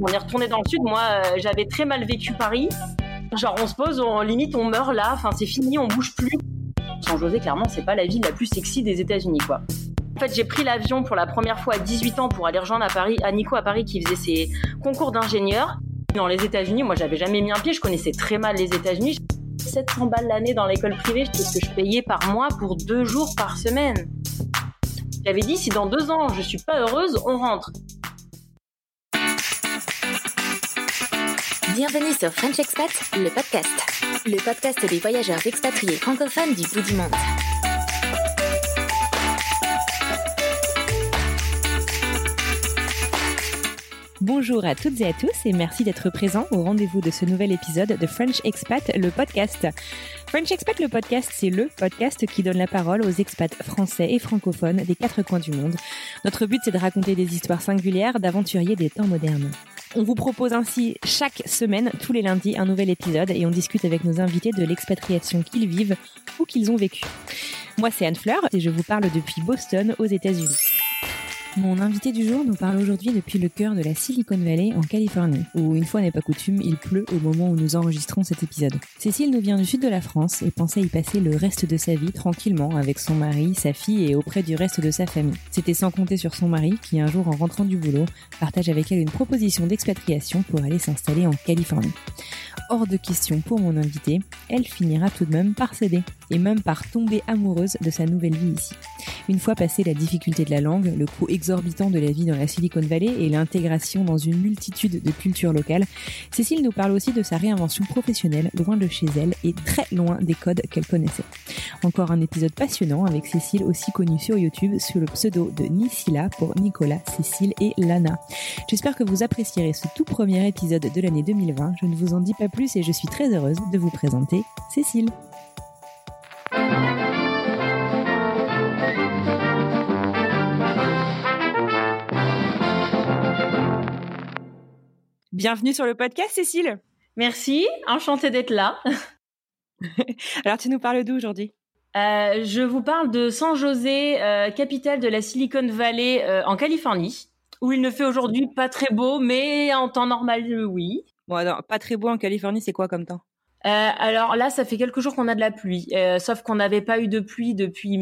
On est retourné dans le sud. Moi, euh, j'avais très mal vécu Paris. Genre, on se pose, on, limite, on meurt là. Enfin, c'est fini, on bouge plus. San José, clairement, c'est pas la ville la plus sexy des États-Unis, quoi. En fait, j'ai pris l'avion pour la première fois à 18 ans pour aller rejoindre à Paris, à Nico à Paris qui faisait ses concours d'ingénieur. Dans les États-Unis, moi, j'avais jamais mis un pied. Je connaissais très mal les États-Unis. 700 balles l'année dans l'école privée, c'est ce que je payais par mois pour deux jours par semaine. J'avais dit, si dans deux ans je suis pas heureuse, on rentre. Bienvenue sur French Expat, le podcast. Le podcast des voyageurs expatriés francophones du bout du monde. Bonjour à toutes et à tous et merci d'être présents au rendez-vous de ce nouvel épisode de French Expat, le podcast. French Expat, le podcast, c'est le podcast qui donne la parole aux expats français et francophones des quatre coins du monde. Notre but, c'est de raconter des histoires singulières d'aventuriers des temps modernes. On vous propose ainsi chaque semaine, tous les lundis, un nouvel épisode et on discute avec nos invités de l'expatriation qu'ils vivent ou qu'ils ont vécu. Moi, c'est Anne Fleur et je vous parle depuis Boston, aux États-Unis. Mon invité du jour nous parle aujourd'hui depuis le cœur de la Silicon Valley en Californie, où une fois n'est pas coutume, il pleut au moment où nous enregistrons cet épisode. Cécile nous vient du sud de la France et pensait y passer le reste de sa vie tranquillement avec son mari, sa fille et auprès du reste de sa famille. C'était sans compter sur son mari qui un jour en rentrant du boulot partage avec elle une proposition d'expatriation pour aller s'installer en Californie. Hors de question pour mon invité, elle finira tout de même par céder et même par tomber amoureuse de sa nouvelle vie ici. Une fois passé la difficulté de la langue, le coût de la vie dans la Silicon Valley et l'intégration dans une multitude de cultures locales, Cécile nous parle aussi de sa réinvention professionnelle loin de chez elle et très loin des codes qu'elle connaissait. Encore un épisode passionnant avec Cécile aussi connue sur YouTube sous le pseudo de Nisila pour Nicolas, Cécile et Lana. J'espère que vous apprécierez ce tout premier épisode de l'année 2020. Je ne vous en dis pas plus et je suis très heureuse de vous présenter Cécile. Bienvenue sur le podcast, Cécile. Merci, enchantée d'être là. Alors, tu nous parles d'où aujourd'hui? Euh, je vous parle de San José, euh, capitale de la Silicon Valley euh, en Californie, où il ne fait aujourd'hui pas très beau, mais en temps normal, oui. Bon, alors, pas très beau en Californie, c'est quoi comme temps? Euh, alors là, ça fait quelques jours qu'on a de la pluie, euh, sauf qu'on n'avait pas eu de pluie depuis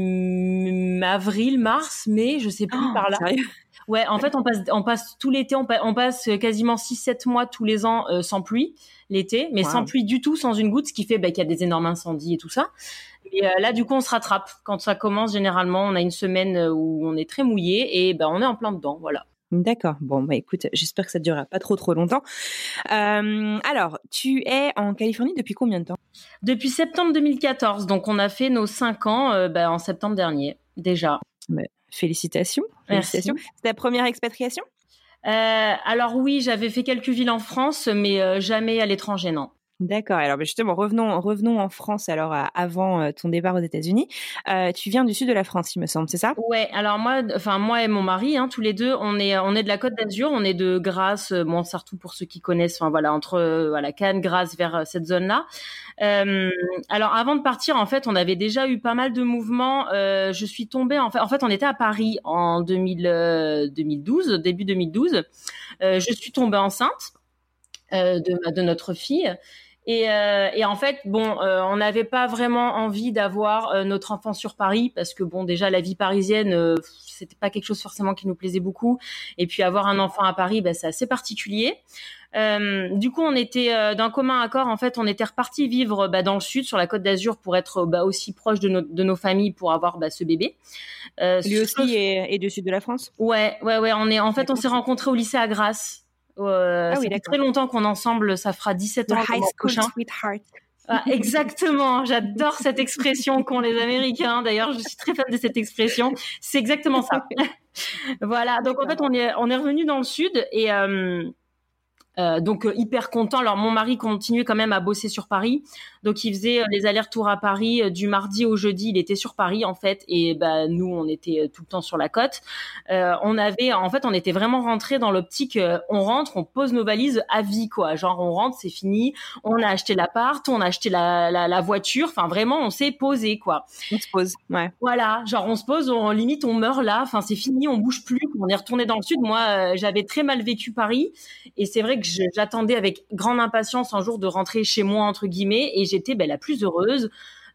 avril, mars, mai, je sais plus Oh, par là. Ouais, en fait, on passe, on passe tout l'été, on, pa- on passe quasiment 6-7 mois tous les ans euh, sans pluie, l'été, mais Wow. sans pluie du tout, sans une goutte, ce qui fait bah, qu'il y a des énormes incendies et tout ça. Et euh, là, du coup, on se rattrape. Quand ça commence, généralement, on a une semaine euh, où on est très mouillé et ben on est en plein dedans, voilà. D'accord. Bon, bah écoute, j'espère que ça ne durera pas trop trop longtemps. Euh, alors, tu es en Californie depuis combien de temps? Depuis septembre 2014, donc on a fait nos 5 ans euh, bah, en septembre dernier, déjà. Félicitations. Merci. Félicitations. C'est ta première expatriation? Euh, alors oui, j'avais fait quelques villes en France, mais jamais à l'étranger, non. D'accord. Alors bah, justement, revenons, revenons en France. Alors avant euh, ton départ aux États-Unis, euh, tu viens du sud de la France, il me semble, c'est ça? Ouais. Alors moi, enfin moi et mon mari, hein, tous les deux, on est, on est de la Côte d'Azur, on est de Grasse, euh, bon surtout pour ceux qui connaissent, enfin voilà, entre voilà Cannes, Grasse, vers cette zone-là. alors avant de partir, en fait, on avait déjà eu pas mal de mouvements. je suis tombée, en fait, en fait, on était à Paris en 2000, 2012, début 2012. je suis tombée enceinte. de notre fille et, euh, et, en fait, bon, euh, on n'avait pas vraiment envie d'avoir euh, notre enfant sur Paris parce que bon, déjà la vie parisienne, euh, c'était pas quelque chose forcément qui nous plaisait beaucoup. Et puis avoir un enfant à Paris, bah, c'est assez particulier. du coup, on était d'un commun accord. En fait, on était reparti vivre bah, dans le sud, sur la Côte d'Azur, pour être bah, aussi proche de, de, nos familles, pour avoir bah, ce bébé. Lui aussi est, est, du sud de la France? Ouais, ouais, ouais. On est en fait, on s'est rencontrés au lycée à Grasse. Euh, ah oui, ça fait très longtemps qu'on est ensemble, ça fera 17 ans. high school sweetheart. Ah, exactement, j'adore cette expression qu'ont les Américains. D'ailleurs, je suis très fan de cette expression. C'est exactement ça. voilà. Donc en fait, on est on est revenu dans le sud et euh, euh, donc euh, hyper content. Alors mon mari continuait quand même à bosser sur Paris, donc il faisait euh, les allers-retours à Paris euh, du mardi au jeudi. Il était sur Paris en fait, et bah nous on était tout le temps sur la côte. on avait, en fait, on était vraiment rentré dans l'optique. on rentre, on pose nos valises à vie quoi. Genre on rentre, c'est fini. On a acheté l'appart, on a acheté la, la, la voiture. Enfin vraiment, on s'est posé quoi. On se pose, ouais. Voilà, genre on se pose, on limite on meurt là. Enfin c'est fini, on bouge plus. On est retourné dans le sud. Moi j'avais très mal vécu Paris, et c'est vrai que j'attendais avec grande impatience un jour de rentrer chez moi entre guillemets et j'étais ben, la plus heureuse.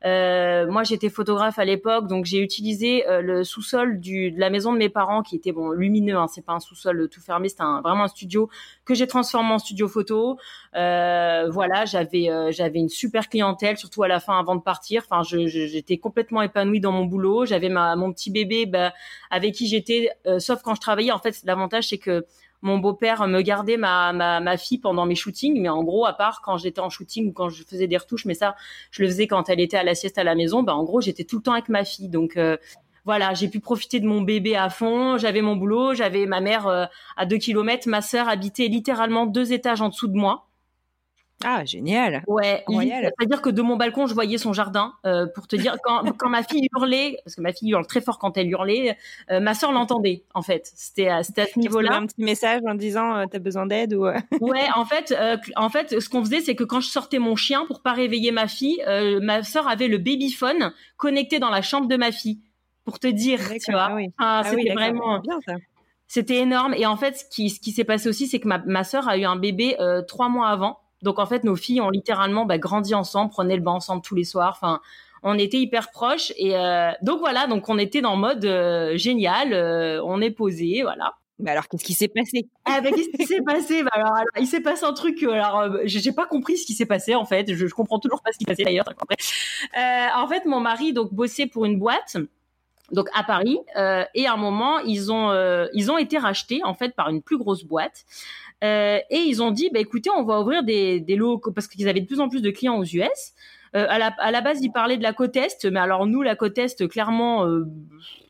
Euh, moi, j'étais photographe à l'époque, donc j'ai utilisé euh, le sous-sol de la maison de mes parents, qui était bon lumineux. Hein, c'est pas un sous-sol tout fermé, c'est vraiment un studio que j'ai transformé en studio photo. Euh, voilà, j'avais euh, j'avais une super clientèle, surtout à la fin, avant de partir. Enfin, j'étais complètement épanouie dans mon boulot. J'avais ma mon petit bébé, bah, avec qui j'étais, sauf quand je travaillais. En fait, l'avantage c'est que mon beau-père me gardait ma, ma, ma, fille pendant mes shootings, mais en gros, à part quand j'étais en shooting ou quand je faisais des retouches, mais ça, je le faisais quand elle était à la sieste à la maison, ben en gros, j'étais tout le temps avec ma fille. Donc euh, voilà, j'ai pu profiter de mon bébé à fond, j'avais mon boulot, j'avais ma mère euh, à deux kilomètres, ma sœur habitait littéralement deux étages en dessous de moi. Ah, génial. Ouais, c'est-à-dire que de mon balcon, je voyais son jardin. Euh, pour te dire, quand, quand ma fille hurlait, parce que ma fille hurle très fort quand elle hurlait, euh, ma sœur l'entendait, en fait. C'était à, ce niveau-là. un petit message en disant, euh, t'as besoin d'aide ou... ouais, en fait, en fait, ce qu'on faisait, c'est que quand je sortais mon chien pour pas réveiller ma fille, ma sœur avait le babyphone connecté dans la chambre de ma fille. Pour te dire, tu vois. Ah, oui. ah, ah c'était vraiment... Bien, ça. C'était énorme. Et en fait, ce qui, ce qui s'est passé aussi, c'est que ma, ma sœur a eu un bébé trois mois avant. Donc en fait, nos filles ont littéralement bah, grandi ensemble, prenaient le bain ensemble tous les soirs. Enfin, on était hyper proches et euh, donc voilà, donc on était dans mode euh, génial, euh, on est posé, voilà. Mais alors, qu'est-ce qui s'est passé? Ah ben, qu'est-ce qui s'est passé? Bah, alors, il s'est passé un truc. Alors, j'ai pas compris ce qui s'est passé en fait. Je, je comprends toujours pas ce qui s'est passé d'ailleurs. en fait, mon mari donc bossait pour une boîte donc à Paris et à un moment ils ont ils ont été rachetés en fait par une plus grosse boîte euh, et ils ont dit, bah, écoutez, on va ouvrir des, des locaux parce qu'ils avaient de plus en plus de clients aux US. Euh, à, la, à la base, ils parlaient de la côte est, mais alors nous, la côte est, clairement, euh,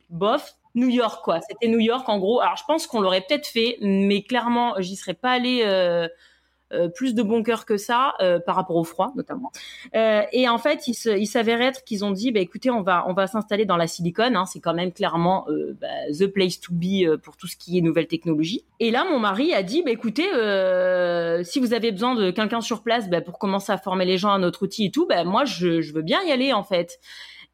bof. New York, quoi. C'était New York, en gros. Alors, je pense qu'on l'aurait peut-être fait, mais clairement, j'y serais pas allée euh, euh, plus de bon cœur que ça euh, par rapport au froid notamment. Euh, et en fait, il, s'avère être qu'ils ont dit, bah, écoutez, on va on va s'installer dans la Silicon. Hein, c'est quand même clairement bah, the place to be pour tout ce qui est nouvelle technologie. Et là, mon mari a dit, bah, écoutez, si vous avez besoin de quelqu'un sur place bah, pour commencer à former les gens à notre outil et tout, bah, moi, je, je veux bien y aller en fait.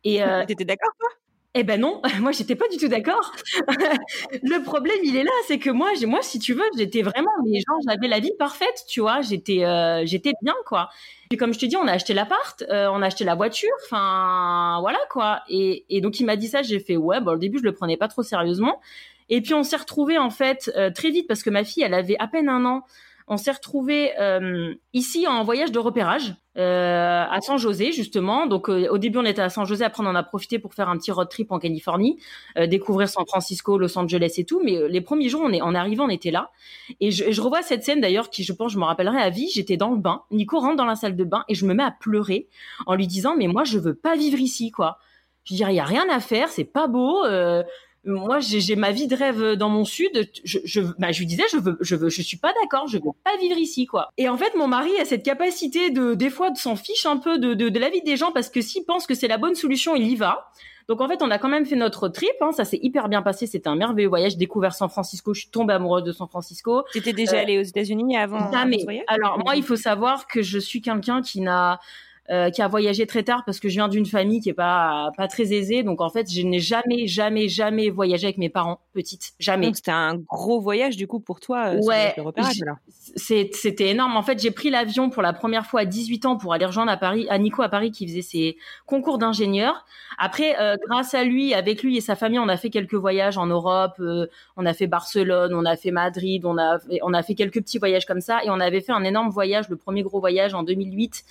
Et t'étais d'accord toi? Eh ben non, moi j'étais pas du tout d'accord. le problème il est là, c'est que moi, moi si tu veux, j'étais vraiment, mais j'avais la vie parfaite, tu vois, j'étais, euh, j'étais bien quoi. Puis comme je te dis, on a acheté l'appart, euh, on a acheté la voiture, enfin voilà quoi. Et, et donc il m'a dit ça, j'ai fait ouais, bon au début je le prenais pas trop sérieusement. Et puis on s'est retrouvé en fait euh, très vite parce que ma fille, elle avait à peine un an on s'est retrouvé euh, ici en voyage de repérage euh, à San José justement. Donc euh, au début on était à San José, après on en a profité pour faire un petit road trip en Californie, découvrir San Francisco, Los Angeles et tout. Mais les premiers jours on est en arrivant on était là et je, je revois cette scène d'ailleurs qui je pense je me rappellerai à vie. J'étais dans le bain, Nico rentre dans la salle de bain et je me mets à pleurer en lui disant mais moi je veux pas vivre ici quoi. Je dirais il y a rien à faire, c'est pas beau. Moi j'ai ma vie de rêve dans mon sud. Je, je, bah, je lui disais, je veux, je veux, je suis pas d'accord, je veux pas vivre ici, quoi. Et en fait, mon mari a cette capacité de, des fois, de s'en fiche un peu de, de, de la vie des gens parce que s'il pense que c'est la bonne solution, il y va. Donc en fait, on a quand même fait notre trip. Hein, ça s'est hyper bien passé. C'était un merveilleux voyage. Découvert San Francisco. Je suis tombée amoureuse de San Francisco. T'étais déjà euh, allée aux États-Unis avant, jamais. Alors moi, il faut savoir que je suis quelqu'un qui n'a euh, qui a voyagé très tard parce que je viens d'une famille qui est pas pas très aisée. Donc en fait, je n'ai jamais, jamais, jamais voyagé avec mes parents petite, jamais. c'était un gros voyage du coup pour toi. Euh, ouais. C'était énorme. En fait, j'ai pris l'avion pour la première fois à 18 ans pour aller rejoindre à Paris, à Nico à Paris qui faisait ses concours d'ingénieur. Après, euh, grâce à lui, avec lui et sa famille, on a fait quelques voyages en Europe. on a fait Barcelone, on a fait Madrid, on a on a fait quelques petits voyages comme ça et on avait fait un énorme voyage, le premier gros voyage en 2008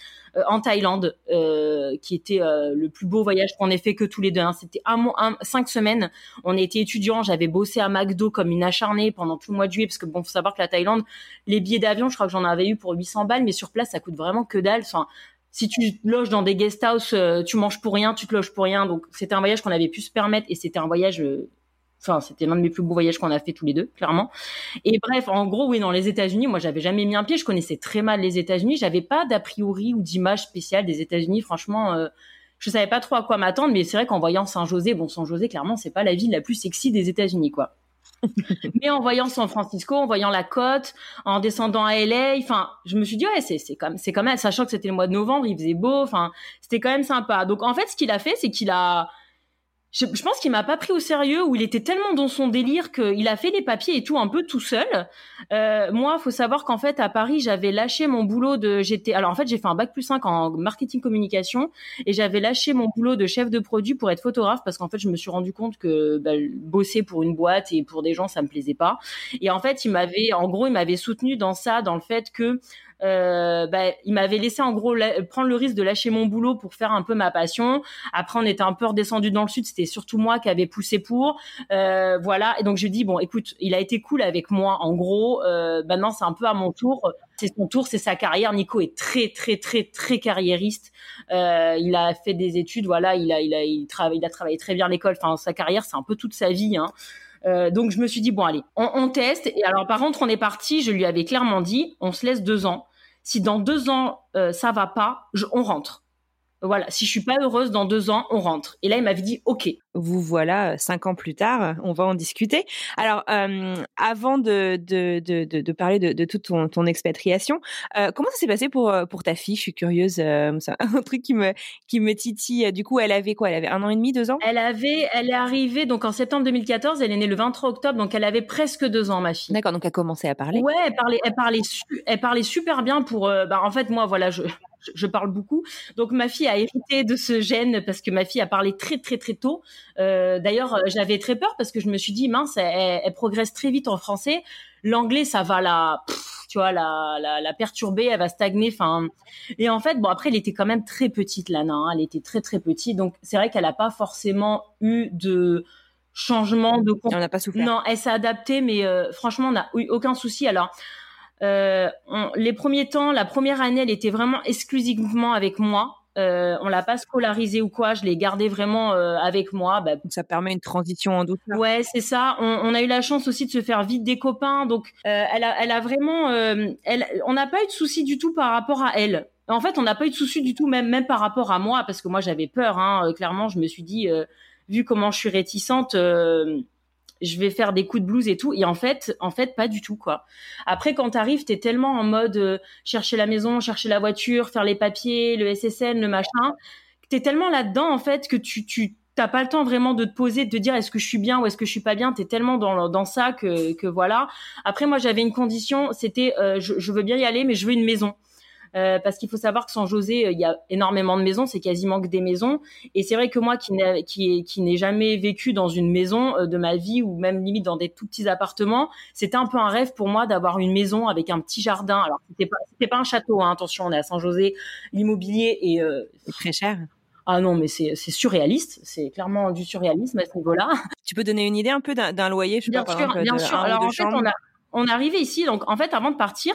en Thaïlande euh, qui était euh, le plus beau voyage qu'on ait fait que tous les deux. Hein. C'était un, un, cinq semaines. On était étudiants. J'avais bossé à McDo comme une acharnée pendant tout le mois de juillet, parce que bon, faut savoir que la Thaïlande, les billets d'avion, je crois que j'en avais eu pour 800 balles, mais sur place, ça coûte vraiment que dalle. Enfin, si tu loges dans des guest house, euh, tu manges pour rien, tu te loges pour rien. Donc c'était un voyage qu'on avait pu se permettre et c'était un voyage Enfin, c'était l'un de mes plus beaux voyages qu'on a fait tous les deux, clairement. Et bref, en gros, oui, dans les États-Unis, moi, j'avais jamais mis un pied. Je connaissais très mal les États-Unis. J'avais pas d'a priori ou d'image spéciale des États-Unis. Franchement, euh, je savais pas trop à quoi m'attendre. Mais c'est vrai qu'en voyant Saint-José, bon, Saint-José, clairement, c'est pas la ville la plus sexy des États-Unis, quoi. mais en voyant San Francisco, en voyant la côte, en descendant à LA, enfin, je me suis dit ouais, c'est c'est comme c'est quand même, sachant que c'était le mois de novembre, il faisait beau, enfin, c'était quand même sympa. Donc en fait, ce qu'il a fait, c'est qu'il a je, je, pense qu'il m'a pas pris au sérieux ou il était tellement dans son délire qu'il a fait les papiers et tout un peu tout seul. Euh, moi, faut savoir qu'en fait à Paris, j'avais lâché mon boulot de j'étais alors en fait j'ai fait un bac plus 5 en marketing communication et j'avais lâché mon boulot de chef de produit pour être photographe parce qu'en fait je me suis rendu compte que bah, bosser pour une boîte et pour des gens ça me plaisait pas. Et en fait il m'avait en gros il m'avait soutenu dans ça dans le fait que euh, bah, il m'avait laissé en gros prendre le risque de lâcher mon boulot pour faire un peu ma passion. Après, on était un peu redescendu dans le sud. C'était surtout moi qui avait poussé pour. Euh, voilà. Et donc je dis bon, écoute, il a été cool avec moi. En gros, euh, maintenant c'est un peu à mon tour. C'est son tour, c'est sa carrière. Nico est très très très très carriériste. Il a fait des études. Voilà, il a il a il il a travaillé très bien l'école. Enfin, sa carrière, c'est un peu toute sa vie. Hein. Euh, donc je me suis dit bon allez, on, teste. Et alors par contre on est parti. Je lui avais clairement dit, on se laisse deux ans. Si dans deux ans euh, ça va pas, on rentre. Voilà, si je suis pas heureuse dans deux ans, on rentre. Et là, il m'avait dit OK. Vous voilà cinq ans plus tard, on va en discuter. Alors, euh, avant de, de, de, de, parler de, de toute ton, ton expatriation, euh, comment ça s'est passé pour, pour ta fille? Je suis curieuse. Euh, c'est un truc qui me, qui me titille. Du coup, elle avait quoi? Elle avait un an et demi, deux ans? Elle avait, elle est arrivée donc en septembre 2014. Elle est née le 23 octobre, donc elle avait presque deux ans, ma fille. D'accord, donc elle a commencé à parler. Ouais, elle parlait, elle parlait, elle parlait super bien pour. bah, en fait, moi, voilà, je je parle beaucoup. Donc ma fille a hérité de ce gène parce que ma fille a parlé très très très tôt. Euh, D'ailleurs, j'avais très peur parce que je me suis dit mince, elle, elle progresse très vite en français. L'anglais, ça va la, tu vois, la, la, la, perturber, elle va stagner. Enfin, et en fait, bon après, elle était quand même très petite, Lana. Hein, elle était très très petite, donc c'est vrai qu'elle n'a pas forcément eu de changement de. On n'a pas souffert. Non, elle s'est adaptée, mais euh, franchement, on n'a eu aucun souci. Alors euh, les premiers temps, la première année, elle était vraiment exclusivement avec moi. Euh, on l'a pas scolarisée ou quoi, je l'ai gardée vraiment euh, avec moi. Bah, donc ça permet une transition en douceur. Ouais, c'est ça. On, on, a eu la chance aussi de se faire vite des copains, donc euh, elle, a, elle a vraiment, euh, elle, on n'a pas eu de soucis du tout par rapport à elle. En fait, on n'a pas eu de soucis du tout, même même par rapport à moi, parce que moi j'avais peur. Hein, clairement, je me suis dit, vu comment je suis réticente je vais faire des coups de blues et tout. Et en fait, en fait, pas du tout, quoi. Après, quand t'arrives, t'es tellement en mode euh, chercher la maison, chercher la voiture, faire les papiers, le SSN, le machin. T'es tellement là-dedans, en fait, que tu, tu, t'as pas le temps vraiment de te poser, de te dire est-ce que je suis bien ou est-ce que je suis pas bien? T'es tellement dans, dans ça que, que voilà. Après, moi, j'avais une condition, c'était euh, je veux bien y aller, mais je veux une maison. Euh, parce qu'il faut savoir que San José, euh, il y a énormément de maisons, c'est quasiment que des maisons. Et c'est vrai que moi, qui n'ai qui, qui n'ai jamais vécu dans une maison euh, de ma vie ou même limite dans des tout petits appartements, c'était un peu un rêve pour moi d'avoir une maison avec un petit jardin. Alors c'était pas c'était pas un château, hein, attention, on est à San José, l'immobilier est c'est très cher. Ah non, mais c'est surréaliste. C'est clairement du surréalisme à ce niveau-là. Tu peux donner une idée un peu d'un loyer, je bien sais sûr, bien sûr. Alors en fait, on a on est arrivé ici, donc en fait, avant de partir,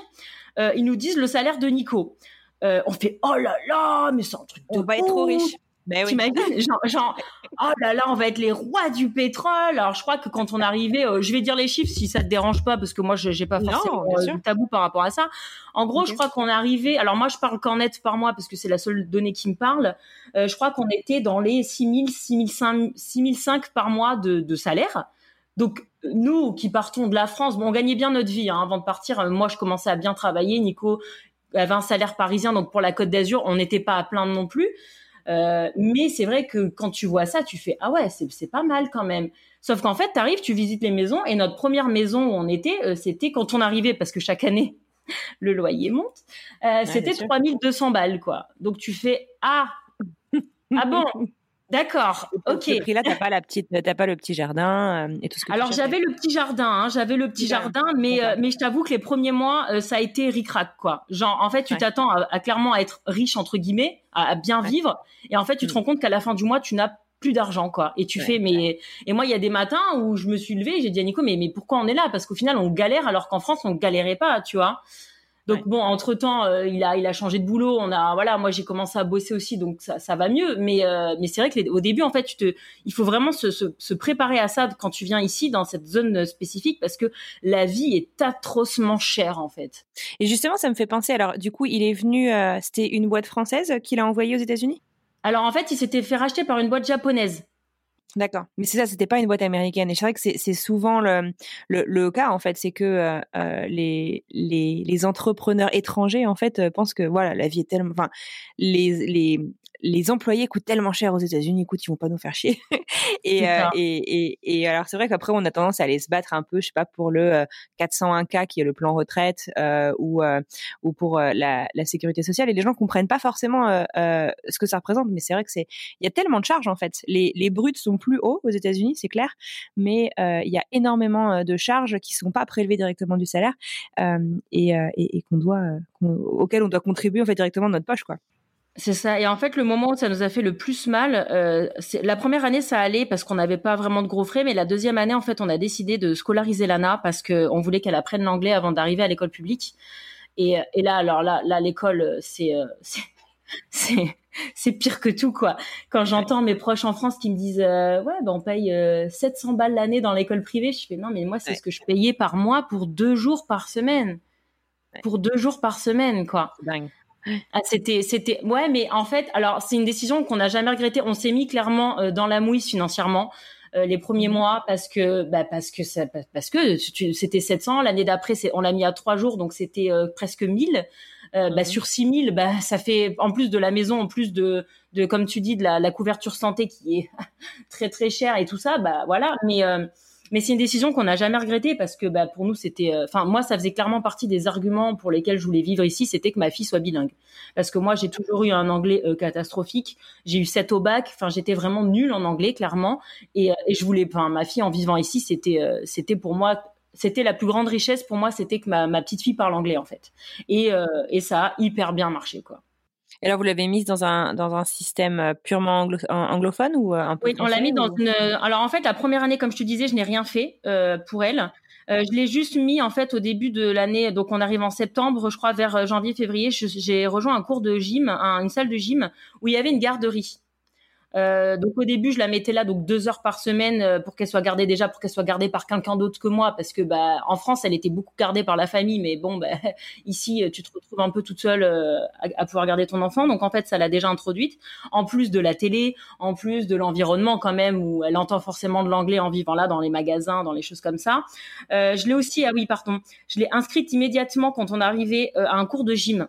euh, ils nous disent le salaire de Nico. Euh, on fait oh là là, mais c'est un truc de on va être trop riche. Ben T'imagines genre, genre, oh là là, on va être les rois du pétrole. Alors, je crois que quand on arrivait, euh, je vais dire les chiffres si ça te dérange pas, parce que moi, je n'ai pas forcément euh, tabou par rapport à ça. En gros, je crois qu'on arrivait. Alors, moi, je parle qu'en net par mois, parce que c'est la seule donnée qui me parle. Euh, je crois qu'on était dans les 6 000, 6 500 par mois de, de salaire. Donc, nous qui partons de la France, bon, on gagnait bien notre vie hein, avant de partir. Moi, je commençais à bien travailler. Nico avait un salaire parisien, donc pour la Côte d'Azur, on n'était pas à plaindre non plus. Euh, mais c'est vrai que quand tu vois ça, tu fais ah ouais, c'est pas mal quand même. Sauf qu'en fait, tu arrives, tu visites les maisons et notre première maison où on était, euh, c'était quand on arrivait parce que chaque année le loyer monte, euh, c'était 3200 balles quoi. Donc tu fais ah ah bon? D'accord, ok. Ce prix-là, t'as pas la petite, t'as pas le petit jardin euh, et tout ce que. Alors j'avais le petit jardin, hein, j'avais le petit jardin, mais euh, mais je t'avoue que les premiers mois, euh, ça a été ric-rac quoi. Genre en fait, tu t'attends à, clairement à être riche entre guillemets, à, bien vivre, et en fait, tu te mm. rends compte qu'à la fin du mois, tu n'as plus d'argent quoi et tu fais mais et moi il y a des matins où je me suis levée j'ai dit à Nico mais mais pourquoi on est là? Parce qu'au final on galère alors qu'en France on galérait pas tu vois donc bon, entre temps, euh, il a il a changé de boulot. On a voilà, moi j'ai commencé à bosser aussi, donc ça, ça va mieux. Mais euh, mais c'est vrai que au début, en fait, tu te, il faut vraiment se, se, se, préparer à ça quand tu viens ici dans cette zone spécifique parce que la vie est atrocement chère en fait. Et justement, ça me fait penser. Alors du coup, il est venu. Euh, c'était une boîte française qu'il a envoyée aux États-Unis? Alors en fait, il s'était fait racheter par une boîte japonaise. D'accord. Mais c'est ça, c'était pas une boîte américaine. Et c'est vrai que c'est souvent le, le, cas, en fait, c'est que euh, euh, les, les, les entrepreneurs étrangers, en fait, euh, pensent que voilà, la vie est tellement... Enfin, les, les, les employés coûtent tellement cher aux États-Unis, écoute, ils vont pas nous faire chier. et, euh, et, et, et, alors c'est vrai qu'après on a tendance à aller se battre un peu, je sais pas, pour le 401k qui est le plan retraite euh, ou ou pour la, la, sécurité sociale. Et les gens comprennent pas forcément ce que ça représente, mais c'est vrai que c'est il y a tellement de charges en fait. Les les bruts sont plus hauts aux États-Unis, c'est clair, mais euh, il y a énormément de charges qui sont pas prélevées directement du salaire euh, et, et, qu'on doit, auxquelles on doit contribuer en fait directement de notre poche, quoi. C'est ça. Et en fait, le moment où ça nous a fait le plus mal, euh, la première année, ça allait parce qu'on n'avait pas vraiment de gros frais, mais la deuxième année, en fait, on a décidé de scolariser Lana parce qu'on voulait qu'elle apprenne l'anglais avant d'arriver à l'école publique. Et, et, là, alors là, là, l'école, c'est, c'est, c'est pire que tout quoi. Quand j'entends mes proches en France qui me disent euh, ouais ben on paye 700 euh, balles l'année dans l'école privée, je fais non mais moi c'est ce que je payais par mois pour deux jours par semaine, pour deux jours par semaine quoi. Dingue. Ah, c'était, c'était, ouais, mais en fait, alors c'est une décision qu'on n'a jamais regrettée. On s'est mis clairement euh, dans la mouise financièrement. les premiers mmh. mois parce que bah parce que ça parce que c'était 700 l'année d'après c'est on l'a mis à trois jours donc c'était presque 1000 euh, bah, sur 6000, bah, ça fait en plus de la maison, en plus de, de comme tu dis, de la, la couverture santé qui est très très chère et tout ça, bah voilà. Mais euh, mais c'est une décision qu'on n'a jamais regrettée parce que bah, pour nous c'était, euh, enfin moi ça faisait clairement partie des arguments pour lesquels je voulais vivre ici, c'était que ma fille soit bilingue. Parce que moi j'ai toujours eu un anglais catastrophique, j'ai eu 7 au bac, enfin j'étais vraiment nulle en anglais clairement et, et je voulais, enfin ma fille en vivant ici c'était c'était pour moi c'était la plus grande richesse pour moi, c'était que ma, petite fille parle anglais en fait. Et, euh, et ça a hyper bien marché quoi. Et alors vous l'avez mise dans un dans un système euh, purement anglophone ou euh, un peu Oui, on l'a mis dans une. Alors en fait, la première année, comme je te disais, je n'ai rien fait euh, pour elle. Euh, je l'ai juste mis en fait au début de l'année, donc on arrive en septembre, je crois vers janvier-février. J'ai rejoint un cours de gym, une salle de gym où il y avait une garderie. Euh, donc au début, je la mettais là donc deux heures par semaine euh, pour qu'elle soit gardée déjà, pour qu'elle soit gardée par quelqu'un d'autre que moi, parce que bah en France, elle était beaucoup gardée par la famille, mais bon, bah, ici, tu te retrouves un peu toute seule euh, à, pouvoir garder ton enfant. Donc en fait, ça l'a déjà introduite. En plus de la télé, en plus de l'environnement quand même où elle entend forcément de l'anglais en vivant là dans les magasins, dans les choses comme ça. Euh, je l'ai aussi, ah oui, pardon, je l'ai inscrite immédiatement quand on arrivait à un cours de gym.